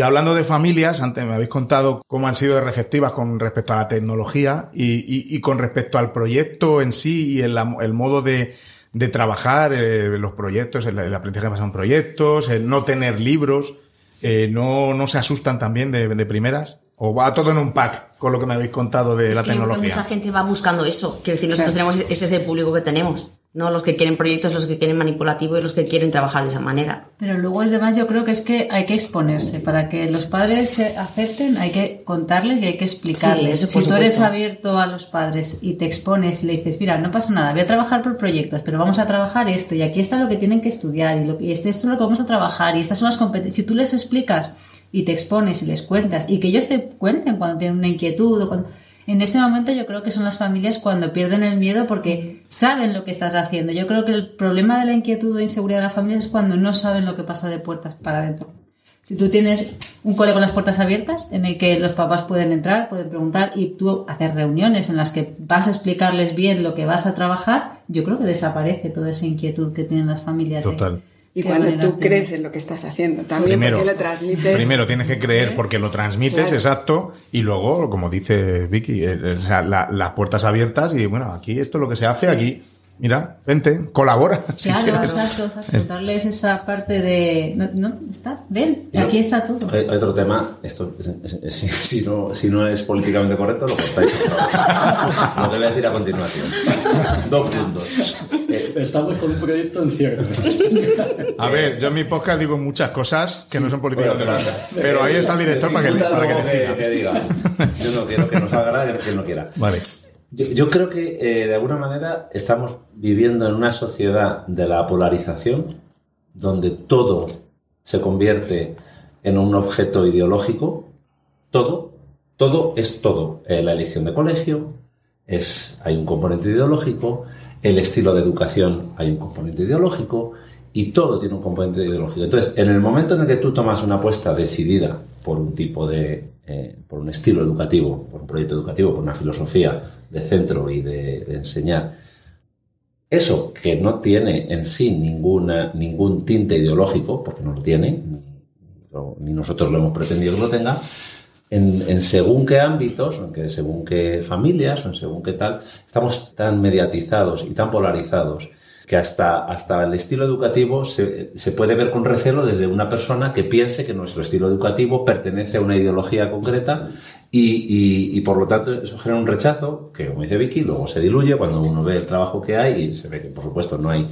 hablando de familias, antes me habéis contado cómo han sido receptivas con respecto a la tecnología y, y, con respecto al proyecto en sí y el, modo de, de trabajar eh, los proyectos, el, aprendizaje basado en proyectos, el no tener libros, eh, no, no se asustan también de primeras. ¿O va todo en un pack con lo que me habéis contado de la tecnología? Mucha gente va buscando eso. Quiero decir, nosotros tenemos, ese es el público que tenemos. No los que quieren proyectos, los que quieren manipulativo y los que quieren trabajar de esa manera. Pero luego, además, yo creo que es que hay que exponerse. Para que los padres se acepten, hay que contarles y hay que explicarles. si tú eres abierto a los padres y te expones y le dices, mira, no pasa nada, voy a trabajar por proyectos, pero vamos a trabajar esto y aquí está lo que tienen que estudiar y, lo, y esto es lo que vamos a trabajar y estas son las competencias. Si tú les explicas y te expones y les cuentas y que ellos te cuenten cuando tienen una inquietud o cuando... En ese momento yo creo que son las familias cuando pierden el miedo porque saben lo que estás haciendo. Yo creo que el problema de la inquietud o inseguridad de las familias es cuando no saben lo que pasa de puertas para adentro. Si tú tienes un cole con las puertas abiertas en el que los papás pueden entrar, pueden preguntar y tú hacer reuniones en las que vas a explicarles bien lo que vas a trabajar, yo creo que desaparece toda esa inquietud que tienen las familias. Total. Y cuando tú crees en lo que estás haciendo, también primero, porque lo transmites. Primero tienes que creer porque lo transmites, exacto, y luego, como dice Vicky, eh, o sea, las puertas abiertas y bueno, aquí esto es lo que se hace, aquí mira, vente, colabora. Claro, exacto, exacto. Darles esa parte de. No, está, ven, aquí está todo. Hay, otro tema, esto, si, no, si no es políticamente correcto, lo cortáis. lo que voy a decir a continuación. Dos puntos. Eh, estamos con un proyecto en cierre. A ver, yo en mi podcast digo muchas cosas que no son políticamente correctas. Pero ahí está el director para que, para que, diga. Yo no quiero que nos haga nada que él no quiera. Vale. Yo, creo que eh, de alguna manera estamos viviendo en una sociedad de la polarización donde todo se convierte en un objeto ideológico, todo, todo es todo. Eh, la elección de colegio, es, hay un componente ideológico, el estilo de educación hay un componente ideológico y todo tiene un componente ideológico. Entonces, en el momento en el que tú tomas una apuesta decidida por un tipo de eh, por un estilo educativo, por un proyecto educativo, por una filosofía de centro y de, enseñar. Eso que no tiene en sí ninguna, ningún tinte ideológico, porque no lo tiene, ni, nosotros lo hemos pretendido que lo tenga, en, según qué ámbitos, en según qué familias, o en según qué tal, estamos tan mediatizados y tan polarizados que hasta, hasta el estilo educativo se, se, puede ver con recelo desde una persona que piense que nuestro estilo educativo pertenece a una ideología concreta y, y, por lo tanto eso genera un rechazo que, como dice Vicky, luego se diluye cuando uno ve el trabajo que hay y se ve que, por supuesto, no hay,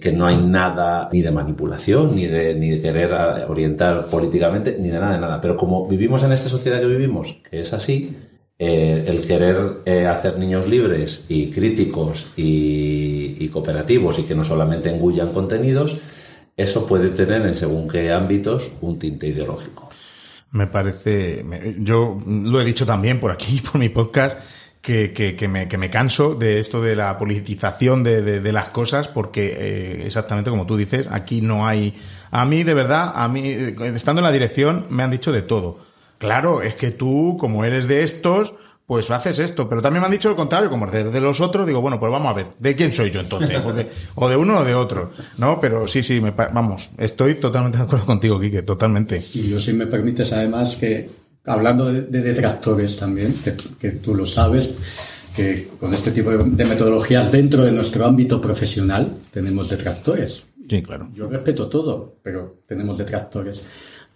que no hay nada ni de manipulación, ni de, ni de querer orientar políticamente, ni de nada de nada. Pero como vivimos en esta sociedad que vivimos, que es así, eh, el querer eh, hacer niños libres y críticos y, y, cooperativos y que no solamente engullan contenidos, eso puede tener en según qué ámbitos un tinte ideológico. Me parece, yo lo he dicho también por aquí, por mi podcast, que, que, me, que me canso de esto de la politización de, de, las cosas, porque eh, exactamente como tú dices, aquí no hay... A mí, de verdad, a mí, estando en la dirección, me han dicho de todo. Claro, es que tú, como eres de estos, pues haces esto. Pero también me han dicho lo contrario, como de, de, los otros, digo, bueno, pues vamos a ver, ¿de quién soy yo entonces? Porque, o de uno o de otro, ¿no? Pero sí, sí, me, vamos, estoy totalmente de acuerdo contigo, Quique, totalmente. Y yo, si me permites, además, que hablando de, de detractores también, que, que, tú lo sabes, que con este tipo de, de, metodologías dentro de nuestro ámbito profesional tenemos detractores. Sí, claro. Yo respeto todo, pero tenemos detractores.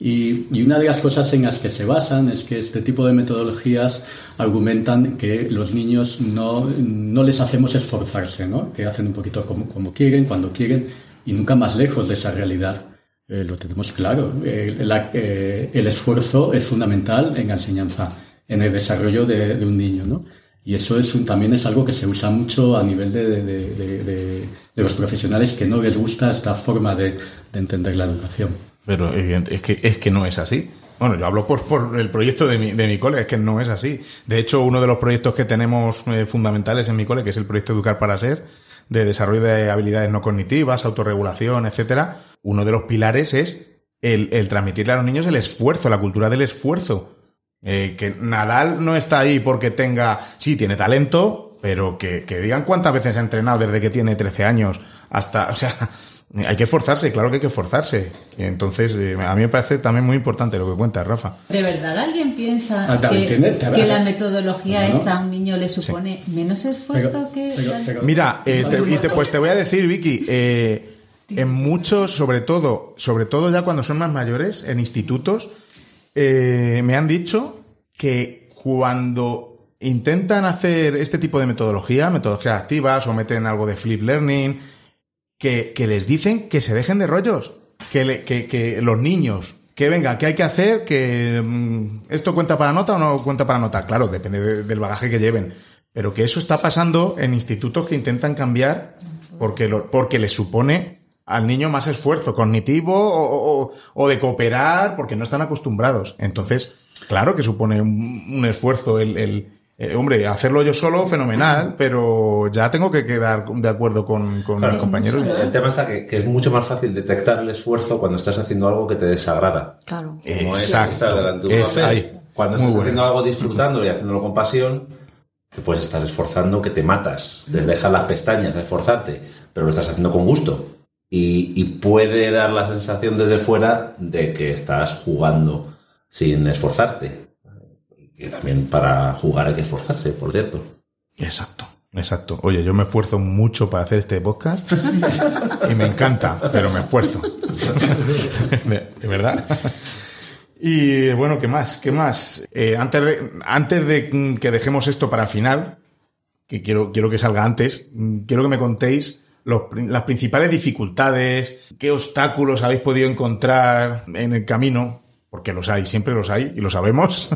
Y, una de las cosas en las que se basan es que este tipo de metodologías argumentan que los niños no, no les hacemos esforzarse, ¿no? que hacen un poquito como, como quieren, cuando quieren, y nunca más lejos de esa realidad. Eh, lo tenemos claro. Eh, el esfuerzo es fundamental en la enseñanza, en el desarrollo de, un niño. ¿no? Y eso es un, también es algo que se usa mucho a nivel de, de los profesionales que no les gusta esta forma de entender la educación. Pero es que, es que no es así. Bueno, yo hablo por, por el proyecto de mi, de mi cole, es que no es así. De hecho, uno de los proyectos que tenemos eh, fundamentales en mi cole, que es el proyecto Educar para Ser, de desarrollo de habilidades no cognitivas, autorregulación, etcétera, uno de los pilares es el, el transmitirle a los niños el esfuerzo, la cultura del esfuerzo. Eh, que Nadal no está ahí porque tenga, sí, tiene talento, pero que, que digan cuántas veces ha entrenado desde que tiene 13 años hasta, o sea, hay que esforzarse, claro que hay que esforzarse. Entonces, eh, a mí me parece también muy importante lo que cuenta Rafa. ¿De verdad alguien piensa ah, que, que, la metodología esta a un niño le supone sí. menos esfuerzo pero, que... Pero, pero, Mira, eh, te, y te, pues te voy a decir, Vicky, eh, en muchos, sobre todo, sobre todo ya cuando son más mayores, en institutos, eh, me han dicho que cuando intentan hacer este tipo de metodología, metodologías activas o meten algo de flip learning, que, que les dicen que se dejen de rollos, que, le, que, que los niños, que venga, ¿qué hay que hacer? Que mmm, esto cuenta para nota o no cuenta para nota. Claro, depende de, del bagaje que lleven. Pero que eso está pasando en institutos que intentan cambiar porque, lo, porque les supone al niño más esfuerzo cognitivo o, o, o, de cooperar porque no están acostumbrados. Entonces, claro que supone un, un esfuerzo el, el, eh, hombre, hacerlo yo solo, fenomenal, pero ya tengo que quedar de acuerdo con, con claro, mis compañeros. El tema está que, que, es mucho más fácil detectar el esfuerzo cuando estás haciendo algo que te desagrada. Claro. Como Exacto. es estar delante de un es ahí. Cuando estás bueno. haciendo algo disfrutando y haciéndolo con pasión, te puedes estar esforzando que te matas. Desde dejar las pestañas a esforzarte, pero lo estás haciendo con gusto. Y, y puede dar la sensación desde fuera de que estás jugando sin esforzarte que también para jugar hay que esforzarse, por cierto. Exacto. Exacto. Oye, yo me esfuerzo mucho para hacer este podcast y me encanta, pero me esfuerzo. de, verdad. Y bueno, ¿qué más? ¿Qué más? Eh, antes, de, antes de que dejemos esto para el final, que quiero, quiero que salga antes, quiero que me contéis las principales dificultades, qué obstáculos habéis podido encontrar en el camino porque los hay, siempre los hay y lo sabemos.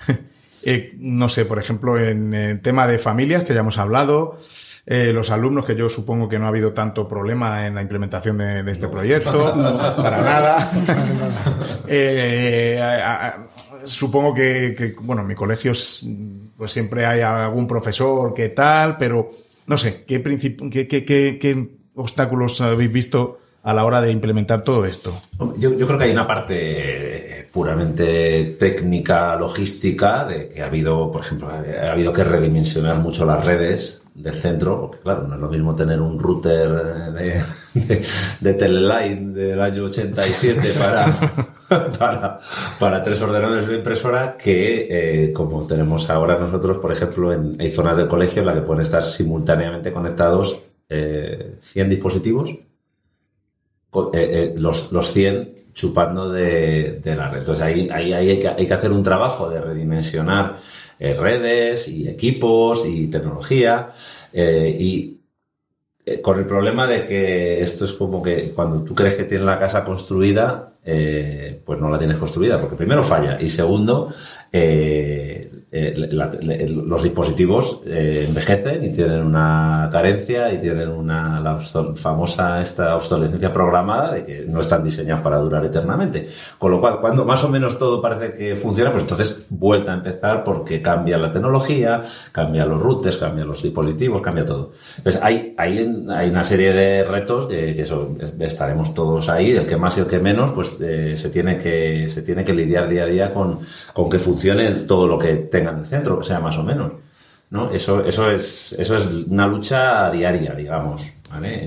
eh, no sé, por ejemplo, en el tema de familias, que ya hemos hablado, eh, los alumnos, que yo supongo que no ha habido tanto problema en la implementación de, de este no, proyecto, no, para nada. eh, a, a, supongo que, que, bueno, en mi colegio pues siempre hay algún profesor que tal, pero no sé, ¿qué, qué, qué, qué obstáculos habéis visto a la hora de implementar todo esto? Yo, creo que hay una parte puramente técnica, logística, de que ha habido, por ejemplo, ha habido que redimensionar mucho las redes del centro, porque claro, no es lo mismo tener un router de, de, de Teleline del año 87 para, para, para tres ordenadores de impresora que eh, como tenemos ahora nosotros, por ejemplo, en, zonas del colegio en la que pueden estar simultáneamente conectados eh, 100 dispositivos eh, eh, los, los 100 chupando de, de, la red. Entonces ahí, ahí, ahí hay, que, hay, que, hacer un trabajo de redimensionar eh, redes y equipos y tecnología y con el problema de que esto es como que cuando tú crees que tienes la casa construida, pues no la tienes construida, porque primero falla y segundo, el eh, los dispositivos eh, envejecen y tienen una carencia y tienen una la famosa esta obsolescencia programada de que no están diseñados para durar eternamente. Con lo cual, cuando más o menos todo parece que funciona, pues entonces vuelta a empezar porque cambia la tecnología, cambia los routers, cambia los dispositivos, cambia todo. Entonces hay, hay, hay una serie de retos que, eso, estaremos todos ahí, del que más y el que menos, pues eh, se tiene que se tiene que lidiar día a día con, con que funcione todo lo que tenga en el centro, que sea más o menos. ¿no? Eso, eso, es, eso es una lucha diaria, digamos.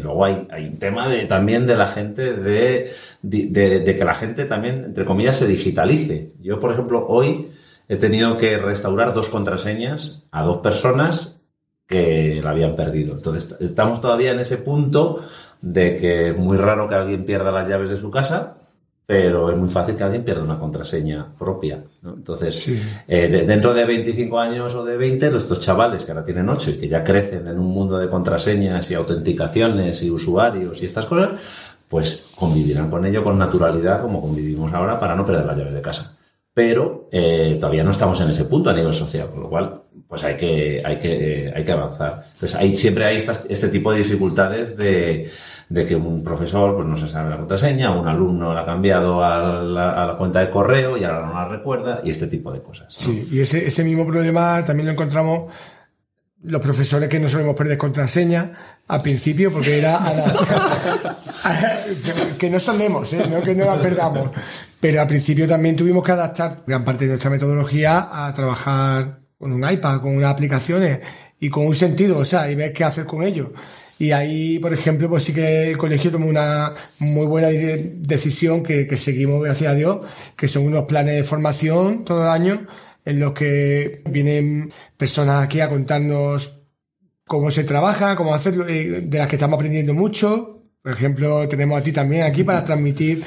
luego hay, hay un tema de, también de la gente, de, de, de, que la gente también, entre comillas, se digitalice. Yo, por ejemplo, hoy he tenido que restaurar dos contraseñas a dos personas que la habían perdido. Entonces, estamos todavía en ese punto de que es muy raro que alguien pierda las llaves de su casa pero es muy fácil que alguien pierda una contraseña propia. Entonces, eh, dentro de 25 años o de 20, estos chavales que ahora tienen 8 y que ya crecen en un mundo de contraseñas y autenticaciones y usuarios y estas cosas, pues convivirán con ello con naturalidad como convivimos ahora para no perder las llaves de casa. Pero eh, todavía no estamos en ese punto a nivel social, con lo cual pues hay que, hay que, hay que avanzar. Entonces, hay, siempre hay este tipo de dificultades de de que un profesor pues no se sabe la contraseña, un alumno la ha cambiado a la, cuenta de correo y ahora no la recuerda y este tipo de cosas. Sí, y ese, ese mismo problema también lo encontramos los profesores que no solemos perder contraseña al principio porque era que no solemos, ¿eh? no que no la perdamos, pero al principio también tuvimos que adaptar gran parte de nuestra metodología a trabajar con un iPad, con unas aplicaciones y con un sentido, o sea, y ver qué hacer con ello. Y ahí, por ejemplo, pues sí que el colegio tomó una muy buena decisión que, seguimos, gracias a Dios, que son unos planes de formación todo el año en los que vienen personas aquí a contarnos cómo se trabaja, cómo hacerlo, eh, de las que estamos aprendiendo mucho. Por ejemplo, tenemos a ti también aquí para transmitir,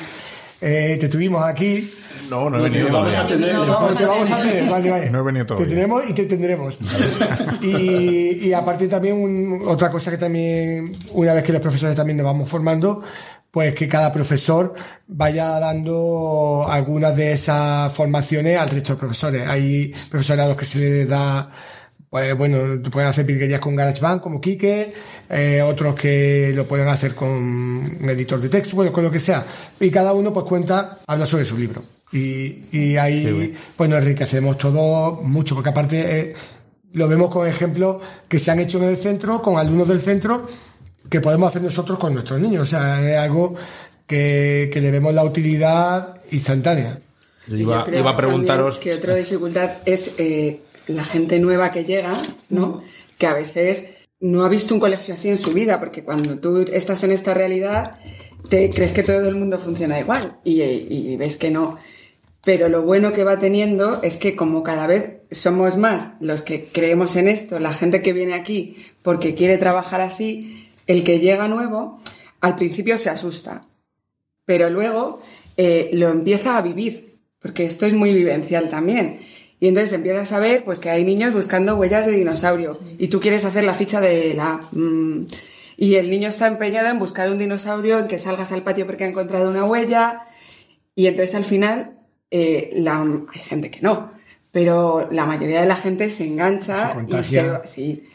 eh, te tuvimos aquí no, no he venido todavía. No, vamos a tener, vale, vale. No he venido todavía. Te tenemos y te tendremos. y, y aparte también otra cosa que también, una vez que los profesores también nos vamos formando, pues que cada profesor vaya dando algunas de esas formaciones al resto de profesores. Hay profesores a los que se les da pues bueno, pueden hacer virguerías con GarageBand como Kike, eh, otros que lo pueden hacer con un editor de texto, bueno, con lo que sea. Y cada uno pues cuenta, habla sobre su libro. Y, y ahí pues nos enriquecemos todo mucho, porque aparte eh, lo vemos con ejemplos que se han hecho en el centro, con alumnos del centro, que podemos hacer nosotros con nuestros niños. O sea, es algo que, que le vemos la utilidad instantánea. iba, iba a preguntaros. Que otra dificultad es eh, la gente nueva que llega, ¿no? Que a veces no ha visto un colegio así en su vida, porque cuando tú estás en esta realidad, te crees que todo el mundo funciona igual y, y ves que no. Pero lo bueno que va teniendo es que como cada vez somos más los que creemos en esto, la gente que viene aquí porque quiere trabajar así, el que llega nuevo al principio se asusta, pero luego eh, lo empieza a vivir, porque esto es muy vivencial también. Y entonces empiezas a ver pues que hay niños buscando huellas de dinosaurio y tú quieres hacer la ficha de la... Mm, y el niño está empeñado en buscar un dinosaurio, en que salgas al patio porque ha encontrado una huella. Y entonces al final eh, la, hay gente que no, pero la mayoría de la gente se engancha y se, sí.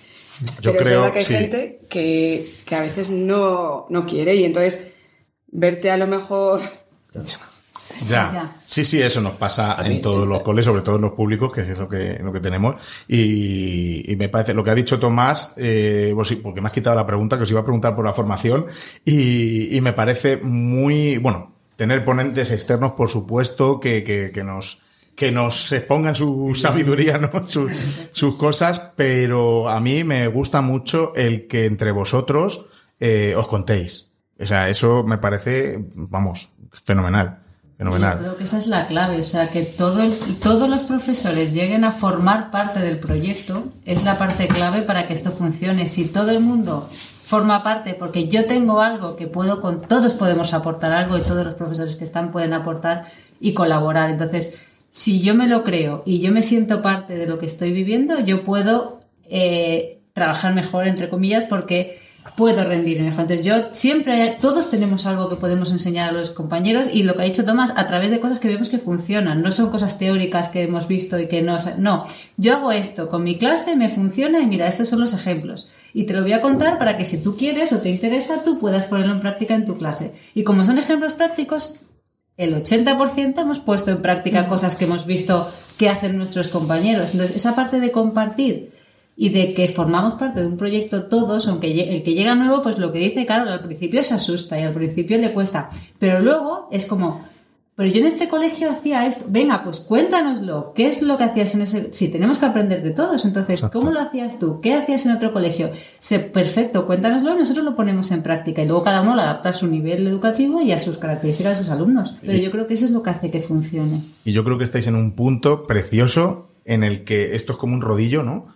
Yo creo que hay gente que, que, a veces no, no quiere y entonces verte a lo mejor ya. Sí, sí, eso nos pasa en todos los coles, sobre todo en los públicos, que es lo que, lo que tenemos. Y, y me parece, lo que ha dicho Tomás, eh, porque me has quitado la pregunta, que os iba a preguntar por la formación, y, y me parece muy, bueno, tener ponentes externos, por supuesto, que, que, que nos que nos expongan su sabiduría, ¿no? sus cosas, pero a mí me gusta mucho el que entre vosotros eh, os contéis. O sea, eso me parece, vamos, fenomenal. Fenomenal. Yo creo que esa es la clave, o sea, que todo el, todos los profesores lleguen a formar parte del proyecto es la parte clave para que esto funcione. Si todo el mundo forma parte, porque yo tengo algo que puedo con, todos podemos aportar algo y todos los profesores que están pueden aportar y colaborar. Entonces, si yo me lo creo y yo me siento parte de lo que estoy viviendo, yo puedo eh, trabajar mejor, entre comillas, porque puedo rendir mejor. Entonces yo siempre, todos tenemos algo que podemos enseñar a los compañeros y lo que ha dicho Tomás, a través de cosas que vemos que funcionan, no son cosas teóricas que hemos visto y que no... No, yo hago esto con mi clase, me funciona y mira, estos son los ejemplos. Y te lo voy a contar para que si tú quieres o te interesa, tú puedas ponerlo en práctica en tu clase. Y como son ejemplos prácticos, el 80% hemos puesto en práctica cosas que hemos visto que hacen nuestros compañeros. Entonces, esa parte de compartir y de que formamos parte de un proyecto todos, aunque el que llega nuevo, pues lo que dice Carol, al principio se asusta y al principio le cuesta, pero luego es como, pero yo en este colegio hacía esto, venga, pues cuéntanoslo, ¿qué es lo que hacías en ese? Sí, tenemos que aprender de todos, entonces, ¿cómo lo hacías tú? ¿Qué hacías en otro colegio? Se, perfecto, cuéntanoslo y nosotros lo ponemos en práctica y luego cada uno lo adapta a su nivel educativo y a sus características de sus alumnos, pero yo creo que eso es lo que hace que funcione. Y yo creo que estáis en un punto precioso en el que esto es como un rodillo, ¿no?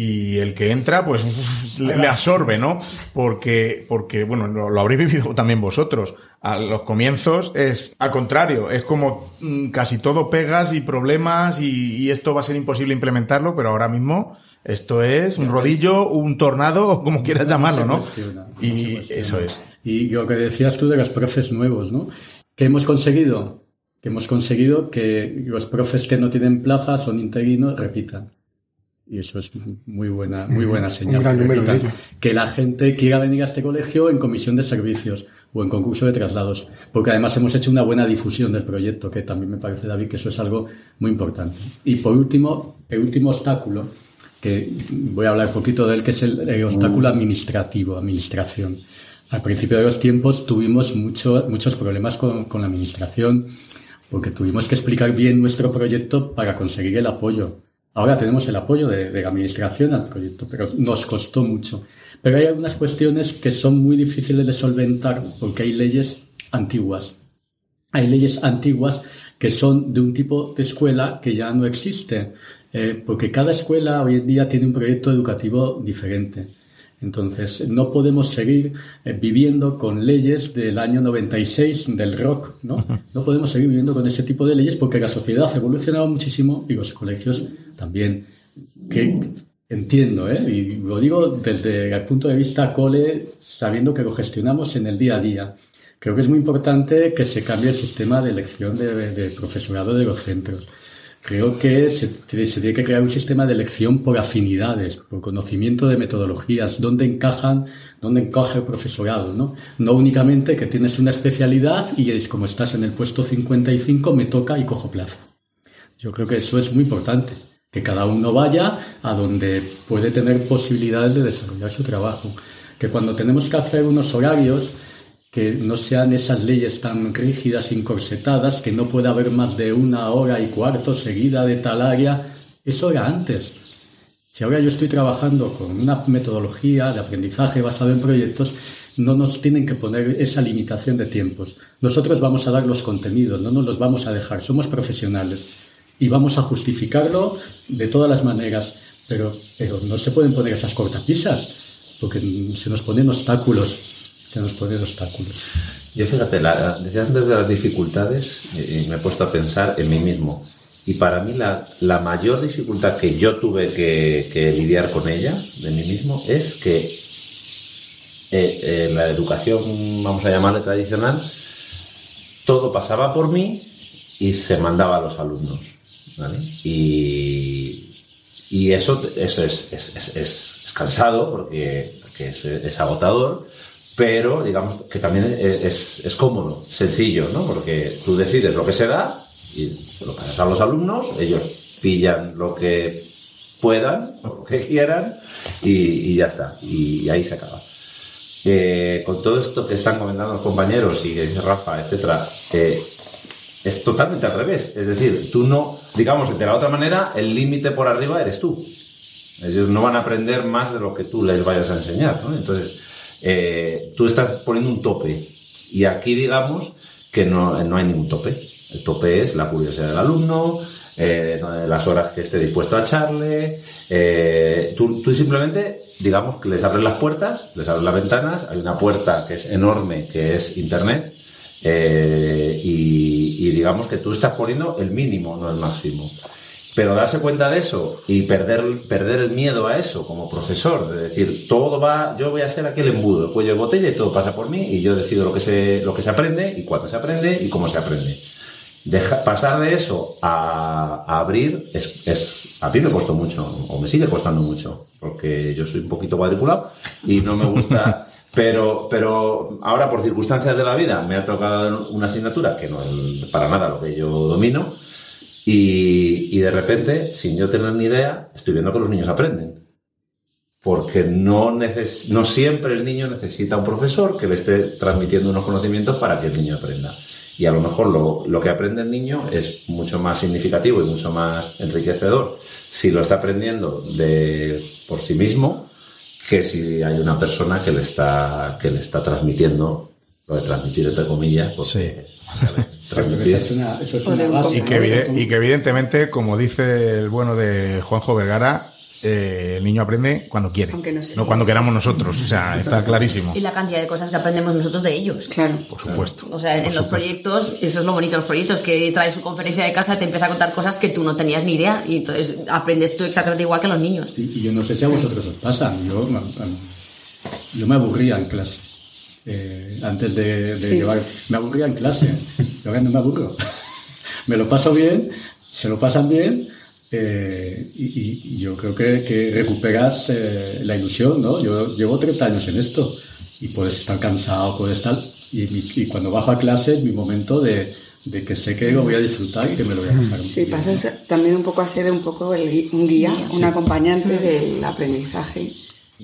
Y el que entra, pues le, absorbe, ¿no? Porque, porque bueno, lo, habréis vivido también vosotros. A los comienzos es al contrario, es como mm, casi todo pegas y problemas y, esto va a ser imposible implementarlo, pero ahora mismo esto es un rodillo, un tornado, o como quieras llamarlo, ¿no? y eso es. Y lo que decías tú de los profes nuevos, ¿no? ¿Qué hemos conseguido? Que hemos conseguido que los profes que no tienen plaza son interinos repitan y eso es muy buena, muy buena señal. que, la gente quiera venir a este colegio en comisión de servicios o en concurso de traslados, porque además hemos hecho una buena difusión del proyecto, que también me parece, David, que eso es algo muy importante. Y por último, el último obstáculo, que voy a hablar un poquito de él, que es el, obstáculo administrativo, administración. Al principio de los tiempos tuvimos mucho, muchos problemas con, con la administración, porque tuvimos que explicar bien nuestro proyecto para conseguir el apoyo Ahora tenemos el apoyo de, la administración al proyecto, pero nos costó mucho. Pero hay algunas cuestiones que son muy difíciles de solventar porque hay leyes antiguas. Hay leyes antiguas que son de un tipo de escuela que ya no existe, eh, porque cada escuela hoy en día tiene un proyecto educativo diferente. Entonces, no podemos seguir eh, viviendo con leyes del año 96 del rock, ¿no? No podemos seguir viviendo con ese tipo de leyes porque la sociedad ha evolucionado muchísimo y los colegios también, que entiendo, ¿eh? y lo digo desde el punto de vista cole, sabiendo que lo gestionamos en el día a día. Creo que es muy importante que se cambie el sistema de elección de, profesorado de los centros. Creo que se, tiene que crear un sistema de elección por afinidades, por conocimiento de metodologías, dónde encajan, dónde encaja el profesorado, ¿no? No únicamente que tienes una especialidad y es como estás en el puesto 55, me toca y cojo plazo. Yo creo que eso es muy importante que cada uno vaya a donde puede tener posibilidades de desarrollar su trabajo. Que cuando tenemos que hacer unos horarios, que no sean esas leyes tan rígidas, incorsetadas, que no pueda haber más de una hora y cuarto seguida de tal área, eso era antes. Si ahora yo estoy trabajando con una metodología de aprendizaje basado en proyectos, no nos tienen que poner esa limitación de tiempos. Nosotros vamos a dar los contenidos, no nos los vamos a dejar, somos profesionales y vamos a justificarlo de todas las maneras, pero, no se pueden poner esas cortapisas, porque se nos ponen obstáculos, se nos ponen obstáculos. Yo fíjate, la, decías antes de las dificultades, y me he puesto a pensar en mí mismo. Y para mí la, la mayor dificultad que yo tuve que, que, lidiar con ella, de mí mismo, es que eh, eh, la educación, vamos a llamarle tradicional, todo pasaba por mí y se mandaba a los alumnos. Y, y eso, eso es, es, es, cansado porque, es, agotador, pero digamos que también es, cómodo, sencillo, ¿no? Porque tú decides lo que se da y lo pasas a los alumnos, ellos pillan lo que puedan, lo que quieran y, ya está, y, ahí se acaba. Eh, con todo esto que están comentando los compañeros y que dice Rafa, etcétera, eh, es totalmente al revés. Es decir, tú no, digamos de la otra manera, el límite por arriba eres tú. Ellos no van a aprender más de lo que tú les vayas a enseñar. ¿no? Entonces, eh, tú estás poniendo un tope. Y aquí digamos que no, no hay ningún tope. El tope es la curiosidad del alumno, eh, las horas que esté dispuesto a echarle. Eh, tú, tú, simplemente, digamos que les abres las puertas, les abres las ventanas. Hay una puerta que es enorme, que es Internet eh, y, digamos que tú estás poniendo el mínimo, no el máximo. Pero darse cuenta de eso y perder, perder el miedo a eso como profesor, de decir, todo va, yo voy a ser aquel embudo, el cuello de botella y todo pasa por mí y yo decido lo que se, lo que se aprende y cuándo se aprende y cómo se aprende. pasar de eso a, abrir, es, a mí me costó mucho, o me sigue costando mucho, porque yo soy un poquito cuadriculado y no me gusta, pero, pero ahora por circunstancias de la vida me ha tocado una asignatura que no es para nada lo que yo domino y, de repente, sin yo tener ni idea, estoy viendo que los niños aprenden. Porque no, no siempre el niño necesita un profesor que le esté transmitiendo unos conocimientos para que el niño aprenda. Y a lo mejor lo, lo, que aprende el niño es mucho más significativo y mucho más enriquecedor si lo está aprendiendo de, por sí mismo que si hay una persona que le está, que le está transmitiendo, lo de transmitir entre comillas, pues, sí. y, que, y que evidentemente, como dice el bueno de Juanjo Vergara, eh, el niño aprende cuando quiere, no, cuando queramos nosotros. O sea, está clarísimo. Y la cantidad de cosas que aprendemos nosotros de ellos. Claro. Por supuesto. O sea, en los proyectos, eso es lo bonito de los proyectos, que trae su conferencia de casa, te empieza a contar cosas que tú no tenías ni idea y entonces aprendes tú exactamente igual que los niños. Y, yo no sé si a vosotros os pasa, yo, yo me aburría en clase. Eh, antes de, llevar. Me aburría en clase, ahora no me aburro. me lo paso bien, se lo pasan bien. Eh, y, yo creo que, recuperas eh, la ilusión, ¿no? Yo llevo 30 años en esto y puedes estar cansado, puedes estar... Y, cuando bajo a clase es mi momento de, que sé que lo voy a disfrutar y que me lo voy a pasar Sí, pasas también un poco a ser un poco un guía, un acompañante del aprendizaje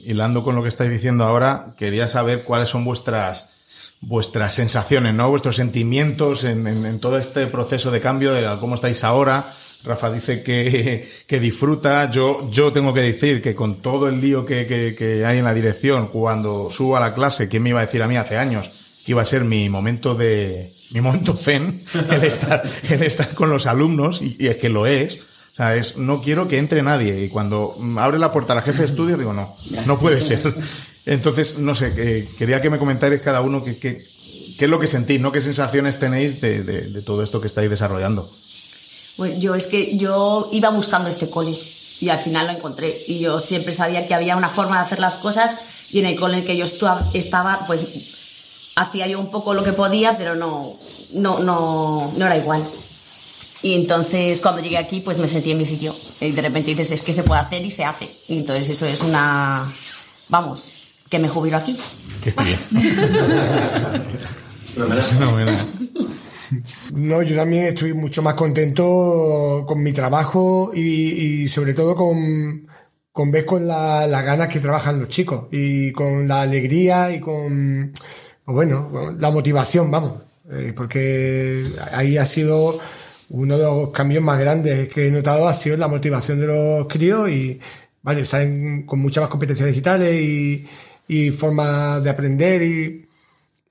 hilando con lo que estáis diciendo ahora, quería saber cuáles son vuestras vuestras sensaciones, ¿no? Vuestros sentimientos en, todo este proceso de cambio, de cómo estáis ahora. Rafa dice que, que disfruta. Yo, yo tengo que decir que con todo el lío que, que, hay en la dirección, cuando subo a la clase, ¿quién me iba a decir a mí hace años que iba a ser mi momento de, mi momento zen, el estar, el estar con los alumnos, y, es que lo es. O sea, es, no quiero que entre nadie. Y cuando abre la puerta la jefe de estudio, digo, no, no puede ser. Entonces, no sé, quería que me comentáis cada uno qué, qué, es lo que sentís, ¿no? ¿Qué sensaciones tenéis de, de, todo esto que estáis desarrollando? Bueno, yo es que yo iba buscando este cole y al final lo encontré. Y yo siempre sabía que había una forma de hacer las cosas y en el cole en el que yo estaba, pues hacía yo un poco lo que podía, pero no, no, no, no era igual. Y entonces cuando llegué aquí pues me sentí en mi sitio. Y de repente dices, es que se puede hacer y se hace. Y entonces eso es una... Vamos, que me jubilo aquí. Qué bien. No, yo también estoy mucho más contento con mi trabajo y, sobre todo con, con ver con las ganas que trabajan los chicos y con la alegría y con, pues bueno, la motivación, vamos. Eh, porque ahí ha sido uno de los cambios más grandes que he notado ha sido la motivación de los críos y, vale, salen con muchas más competencias digitales y, y formas de aprender y,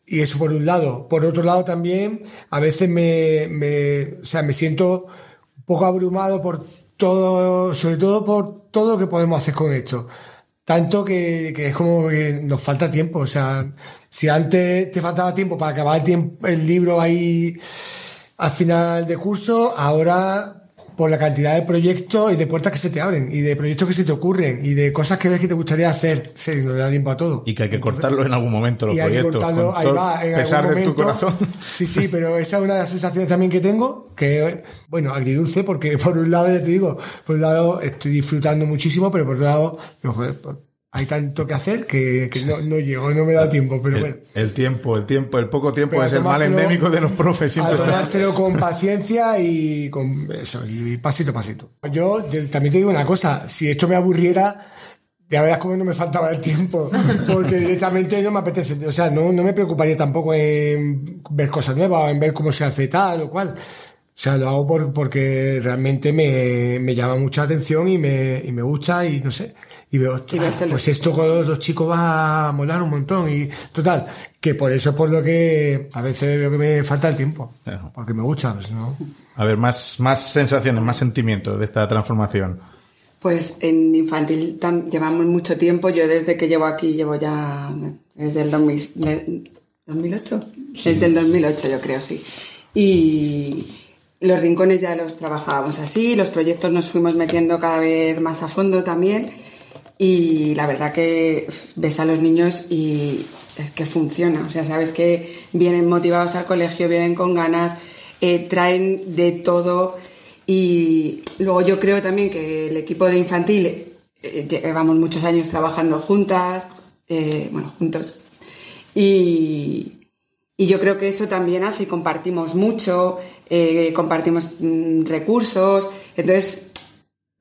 y eso por un lado. Por otro lado también, a veces me, me, o sea, me siento un poco abrumado por todo, sobre todo por todo lo que podemos hacer con esto. Tanto que, que es como que nos falta tiempo. O sea, si antes te faltaba tiempo para acabar el, el libro ahí al final de curso, ahora por la cantidad de proyectos y de puertas que se te abren y de proyectos que se te ocurren y de cosas que ves que te gustaría hacer, sí, no le da tiempo a todo. Y que hay que cortarlo en algún momento los y proyectos. Hay que cortarlo, ahí va, en pesar algún momento, de tu corazón. Sí, sí, pero esa es una de las sensaciones también que tengo, que bueno, agridulce porque por un lado ya te digo, por un lado estoy disfrutando muchísimo, pero por otro lado, joder, hay tanto que hacer que, no, no, llego, no me da tiempo, pero bueno. El tiempo, el tiempo, el poco tiempo es el mal endémico de los profes. Siempre tomárselo con paciencia y con eso, y pasito a pasito. Yo también te digo una cosa, si esto me aburriera, ya verás cómo no me faltaba el tiempo, porque directamente no me apetece, o sea, no, no me preocuparía tampoco en ver cosas nuevas, en ver cómo se hace tal o cual. O sea, lo hago por, porque realmente me, me llama mucha atención y me, y me gusta y no sé y veo, pues esto con los chicos va a molar un montón. Y total, que por eso es por lo que a veces veo que me falta el tiempo. Porque me gusta, pues, ¿no? A ver, más, más sensaciones, más sentimientos de esta transformación. Pues en infantil llevamos mucho tiempo. Yo desde que llevo aquí llevo ya desde el 2008. Desde el 2008 yo creo, sí. Y los rincones ya los trabajábamos así, los proyectos nos fuimos metiendo cada vez más a fondo también y la verdad que ves a los niños y es que funciona, o sea, sabes que vienen motivados al colegio, vienen con ganas, eh, traen de todo. Y luego yo creo también que el equipo de infantil eh, llevamos muchos años trabajando juntas, eh, bueno, juntos. Y, y yo creo que eso también hace, compartimos mucho, compartimos mm, recursos, entonces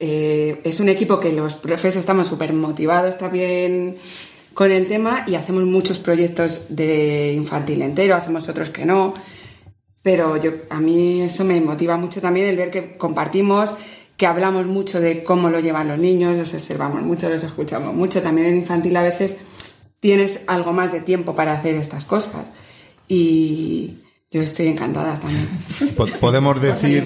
eh, es un equipo que los profes estamos súper motivados también con el tema y hacemos muchos proyectos de infantil entero, hacemos otros que no, pero yo, a mí eso me motiva mucho también el ver que compartimos, que hablamos mucho de cómo lo llevan los niños, los observamos mucho, los escuchamos mucho. También en infantil a veces tienes algo más de tiempo para hacer estas cosas. Y, yo estoy encantada también. ¿Podemos decir,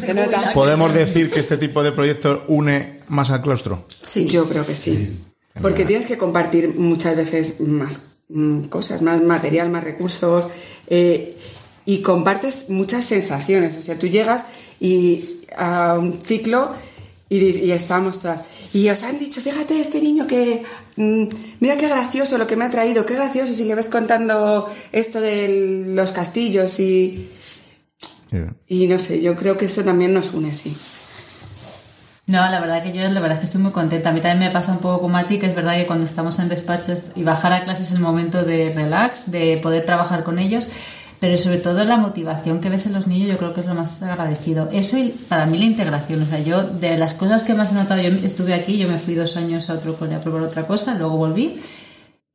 ¿Podemos decir que este tipo de proyectos une más al claustro? Sí, yo creo que sí. Porque tienes que compartir muchas veces más mm, cosas, más material, más recursos. Eh, y compartes muchas sensaciones. O sea, tú llegas y a un ciclo y, y estamos todas. Y os han dicho, fíjate, este niño que Mm, mira qué gracioso lo que me ha traído, qué gracioso si le ves contando esto de los castillos y... Y no sé, yo creo que eso también nos une, sí. No, la verdad que yo la verdad es que estoy muy contenta. A mí también me pasa un poco como a ti, que es verdad que cuando estamos en despachos y bajar a clases es el momento de relax, de poder trabajar con ellos pero sobre todo la motivación que ves en los niños yo creo que es lo más agradecido. Eso y para mí la integración, o sea, yo de las cosas que más he notado, yo estuve aquí, yo me fui dos años a otro cole a probar otra cosa, luego volví.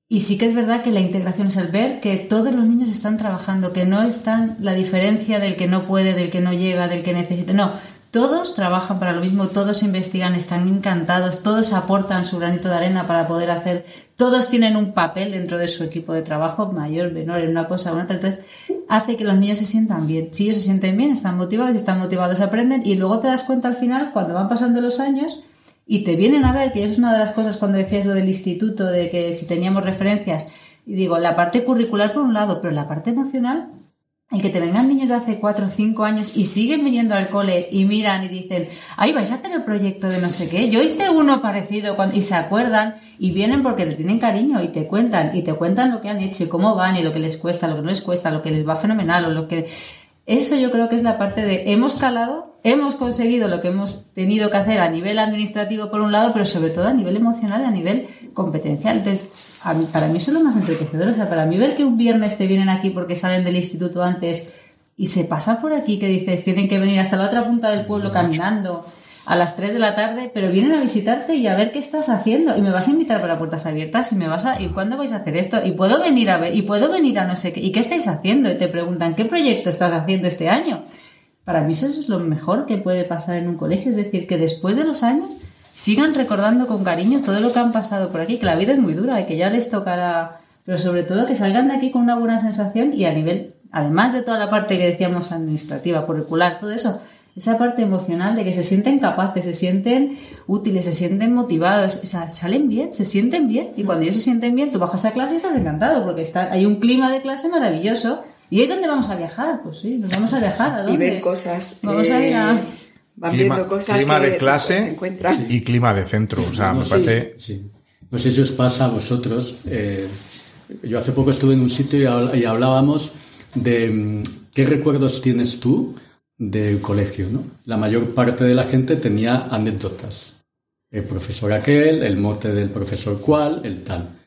Y sí que es verdad que la integración es el ver que todos los niños están trabajando, que no están la diferencia del que no puede, del que no llega, del que necesita. No, todos trabajan para lo mismo, todos investigan, están encantados, todos aportan su granito de arena para poder hacer, todos tienen un papel dentro de su equipo de trabajo, mayor, menor, en una cosa o en otra. Entonces, hace que los niños se sientan bien. Si ellos se sienten bien, están motivados, están motivados, aprenden y luego te das cuenta al final, cuando van pasando los años, y te vienen a ver, que es una de las cosas cuando decías lo del instituto, de que si teníamos referencias, y digo, la parte curricular por un lado, pero la parte emocional el que te vengan niños de hace 4 o 5 años y siguen viniendo al cole y miran y dicen, ay, vais a hacer el proyecto de no sé qué. Yo hice uno parecido y se acuerdan y vienen porque les tienen cariño y te cuentan y te cuentan lo que han hecho y cómo van y lo que les cuesta, lo que no les cuesta, lo que les va fenomenal o lo que... Eso yo creo que es la parte de hemos calado, hemos conseguido lo que hemos tenido que hacer a nivel administrativo por un lado, pero sobre todo a nivel emocional a nivel competencial. Entonces, para mí eso es lo más enriquecedor. O sea, para mí ver que un viernes te vienen aquí porque salen del instituto antes y se pasa por aquí que dices, tienen que venir hasta la otra punta del pueblo caminando a las 3 de la tarde, pero vienen a visitarte y a ver qué estás haciendo. Y me vas a invitar para puertas abiertas y me vas a, ¿y cuándo vais a hacer esto? Y puedo venir a ver, y puedo venir a no sé qué, ¿y qué estáis haciendo? Y te preguntan, ¿qué proyecto estás haciendo este año? Para mí eso es lo mejor que puede pasar en un colegio, es decir, que después de los años sigan recordando con cariño todo lo que han pasado por aquí, que la vida es muy dura y que ya les tocará, pero sobre todo que salgan de aquí con una buena sensación y a nivel, además de toda la parte que decíamos administrativa, curricular, todo eso, esa parte emocional de que se sienten capaces, se sienten útiles, se sienten motivados, o sea, salen bien, se sienten bien y cuando ellos se sienten bien, tú bajas a clase y estás encantado porque está, hay un clima de clase maravilloso. ¿Y ahí dónde vamos a viajar? Pues sí, nos vamos a viajar. ¿a dónde? Y ver cosas. Vamos a ir a clima, clima de clase y clima de centro. O sea, me parece... No sé si os pasa a vosotros. Eh, yo hace poco estuve en un sitio y, hablábamos de mm, qué recuerdos tienes tú del colegio. ¿no? La mayor parte de la gente tenía anécdotas. El profesor aquel, el mote del profesor cual, el tal.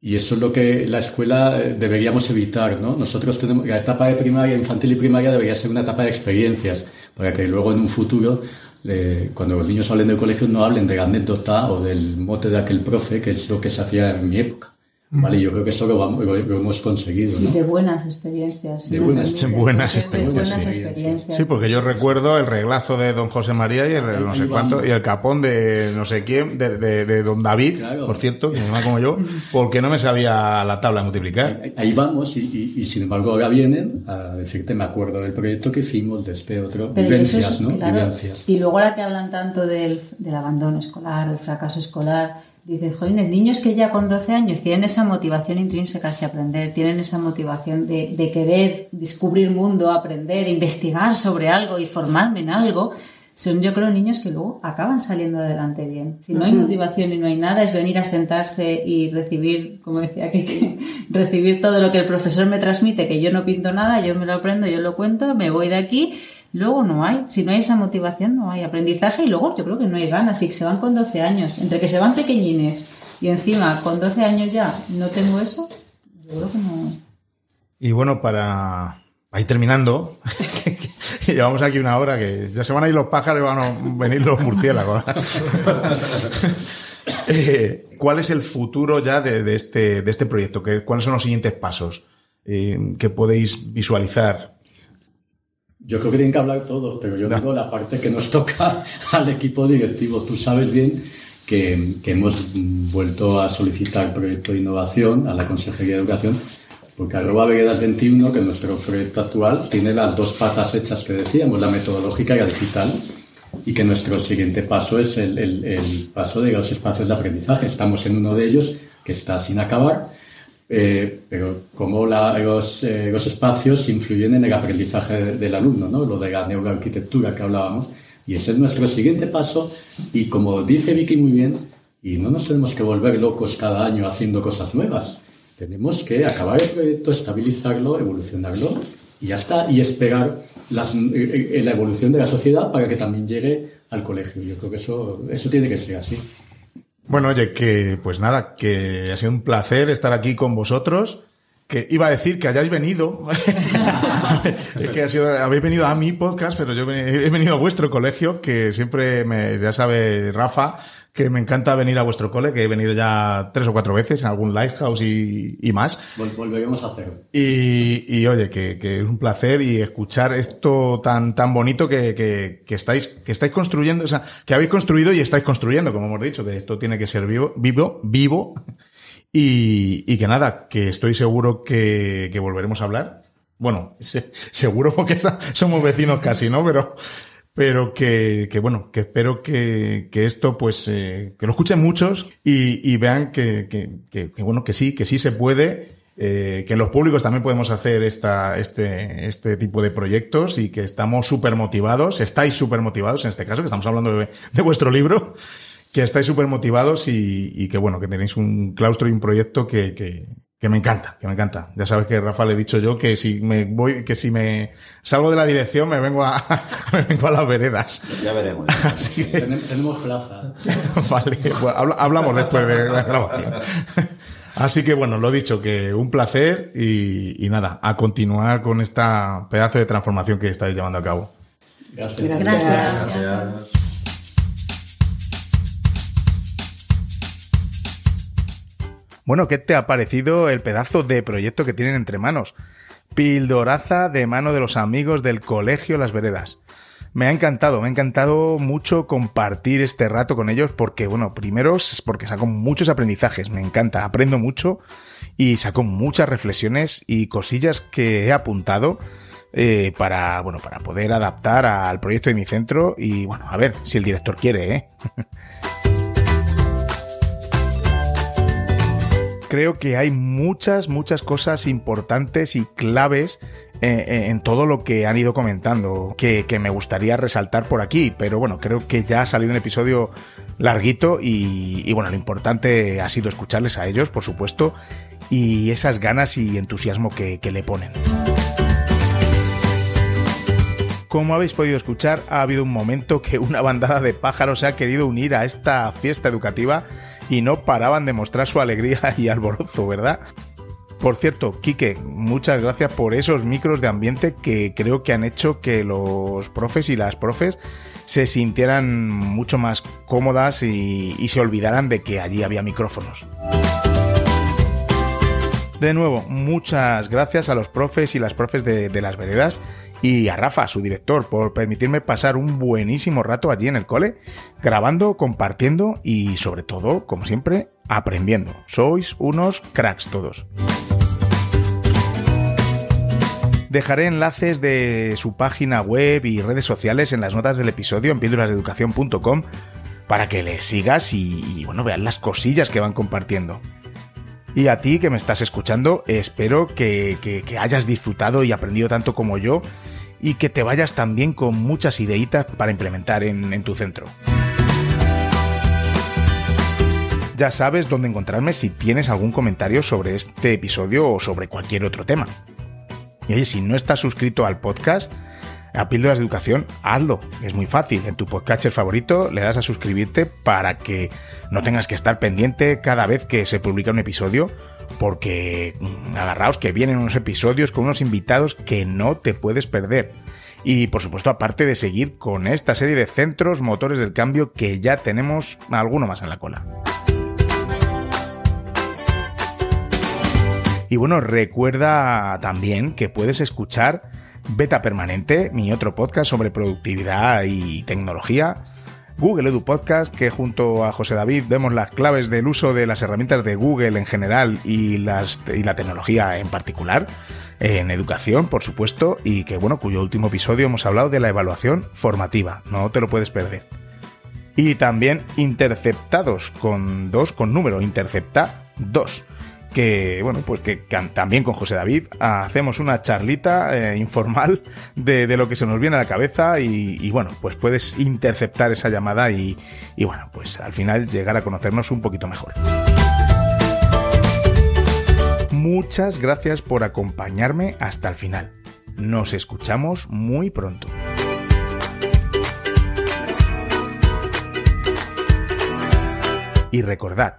Y eso es lo que la escuela eh, deberíamos evitar, ¿no? Nosotros tenemos, la etapa de primaria, infantil y primaria debería ser una etapa de experiencias, para que luego en un futuro, eh, cuando los niños hablen del colegio, no hablen de la anécdota o del mote de aquel profe, que es lo que se hacía en mi época. Vale, yo creo que eso lo, hemos conseguido. ¿no? Y de buenas experiencias. De buenas, experiencias. Sí, porque yo recuerdo el reglazo de don José María y el no sé cuánto, y el capón de no sé quién, de, de, don David, por cierto, que se como yo, porque no me sabía la tabla de multiplicar. Ahí, vamos, y, y, sin embargo ahora vienen a decirte, me acuerdo del proyecto que hicimos, de este otro, vivencias, ¿no? Y luego ahora que hablan tanto del, del abandono escolar, del fracaso escolar, dices, jóvenes, niños que ya con 12 años tienen esa motivación intrínseca hacia aprender, tienen esa motivación de, de querer descubrir mundo, aprender, investigar sobre algo y formarme en algo, son yo creo niños que luego acaban saliendo adelante bien. Si no hay motivación y no hay nada, es venir a sentarse y recibir, como decía aquí, recibir todo lo que el profesor me transmite, que yo no pinto nada, yo me lo aprendo, yo lo cuento, me voy de aquí, luego no hay. Si no hay esa motivación, no hay aprendizaje y luego yo creo que no hay ganas. Y que se van con 12 años, entre que se van pequeñines y encima con 12 años ya no tengo eso, yo creo que no. Y bueno, para, para ir terminando, Llevamos aquí una hora que ya se van a ir los pájaros y van a venir los murciélagos. Eh, ¿Cuál es el futuro ya de, este, de este proyecto? ¿Cuáles son los siguientes pasos eh, que podéis visualizar? Yo creo que tienen que hablar todos, pero yo digo la parte que nos toca al equipo directivo. Tú sabes bien que, que hemos vuelto a solicitar proyecto de innovación a la Consejería de Educación porque arroba Veguedas 21, que nuestro proyecto actual tiene las dos patas hechas que decíamos, la metodológica y la digital, y que nuestro siguiente paso es el, el, paso de los espacios de aprendizaje. Estamos en uno de ellos que está sin acabar, eh, pero cómo eh, los, espacios influyen en el aprendizaje del alumno, ¿no? lo de la neuroarquitectura que hablábamos. Y ese es nuestro siguiente paso, y como dice Vicky muy bien, y no nos tenemos que volver locos cada año haciendo cosas nuevas tenemos que acabar el proyecto, estabilizarlo, evolucionarlo y ya está. Y esperar eh, eh, la evolución de la sociedad para que también llegue al colegio. Yo creo que eso, eso tiene que ser así. Bueno, oye, que pues nada, que ha sido un placer estar aquí con vosotros. Que iba a decir que hayáis venido. es que habéis venido a mi podcast, pero yo he venido a vuestro colegio, que siempre me, ya sabe Rafa, que me encanta venir a vuestro cole, que he venido ya tres o cuatro veces en algún Lighthouse y, y más. Volveremos a hacerlo. Y, y oye, que, que, es un placer y escuchar esto tan, tan bonito que, que, que, estáis, que estáis construyendo, o sea, que habéis construido y estáis construyendo, como hemos dicho, que esto tiene que ser vivo, vivo, vivo. Y, y que nada, que estoy seguro que, que volveremos a hablar. Bueno, seguro porque somos vecinos casi, ¿no? Pero, pero que, que bueno, que espero que, que esto pues eh, que lo escuchen muchos y, y vean que, que, que, bueno, que sí, que sí se puede, eh, que los públicos también podemos hacer esta, este, este tipo de proyectos y que estamos súper motivados, estáis súper motivados en este caso, que estamos hablando de, de vuestro libro, que estáis súper motivados y, y, que bueno, que tenéis un claustro y un proyecto que, que, que me encanta, que me encanta. Ya sabes que Rafa le he dicho yo que si me voy, que si me salgo de la dirección me vengo a, me vengo a las veredas. Ya veremos. Así que... Tenemos plaza. vale, bueno, hablamos después de la grabación. Así que bueno, lo he dicho, que un placer y, y, nada, a continuar con esta pedazo de transformación que estáis llevando a cabo. Gracias. Gracias. Gracias. Bueno, ¿qué te ha parecido el pedazo de proyecto que tienen entre manos? Pildoraza de mano de los amigos del colegio Las Veredas. Me ha encantado, me ha encantado mucho compartir este rato con ellos porque, bueno, primero es porque saco muchos aprendizajes, me encanta, aprendo mucho y saco muchas reflexiones y cosillas que he apuntado eh, para, bueno, para poder adaptar al proyecto de mi centro y, bueno, a ver si el director quiere, ¿eh? creo que hay muchas, muchas cosas importantes y claves eh, eh, en todo lo que han ido comentando que, que, me gustaría resaltar por aquí, pero bueno, creo que ya ha salido un episodio larguito y, bueno, lo importante ha sido escucharles a ellos, por supuesto, y esas ganas y entusiasmo que le ponen. Como habéis podido escuchar, ha habido un momento que una bandada de pájaros se ha querido unir a esta fiesta educativa y no paraban de mostrar su alegría y alborozo, ¿verdad? Por cierto, Quique, muchas gracias por esos micros de ambiente que creo que han hecho que los profes y las profes se sintieran mucho más cómodas y, se olvidaran de que allí había micrófonos. De nuevo, muchas gracias a los profes y las profes de las veredas y a Rafa, su director, por permitirme pasar un buenísimo rato allí en el cole, grabando, compartiendo y sobre todo, como siempre, aprendiendo. Sois unos cracks todos. Dejaré enlaces de su página web y redes sociales en las notas del episodio en píldorasdeeducación.com para que le sigas y, bueno, veas las cosillas que van compartiendo. Y a ti que me estás escuchando, espero que, hayas disfrutado y aprendido tanto como yo y que te vayas también con muchas ideitas para implementar en tu centro. Ya sabes dónde encontrarme si tienes algún comentario sobre este episodio o sobre cualquier otro tema. Y oye, si no estás suscrito al podcast, a Píldoras de Educación, hazlo. Es muy fácil. En tu podcatcher favorito le das a suscribirte para que no tengas que estar pendiente cada vez que se publica un episodio, porque mm, agarraos que vienen unos episodios con unos invitados que no te puedes perder. Y por supuesto, aparte de seguir con esta serie de centros motores del cambio que ya tenemos alguno más en la cola. Y bueno, recuerda también que puedes escuchar Beta Permanente, mi otro podcast sobre productividad y tecnología. Google Edu Podcast, que junto a José David vemos las claves del uso de las herramientas de Google en general y, la tecnología en particular, en educación, por supuesto, y que bueno, cuyo último episodio hemos hablado de la evaluación formativa, no te lo puedes perder. Y también Interceptados, con dos, con número, Intercepta 2 que, bueno, pues que, también con José David hacemos una charlita eh, informal de, lo que se nos viene a la cabeza y, bueno, pues puedes interceptar esa llamada y, y bueno, pues al final llegar a conocernos un poquito mejor. Muchas gracias por acompañarme hasta el final. Nos escuchamos muy pronto. Y recordad,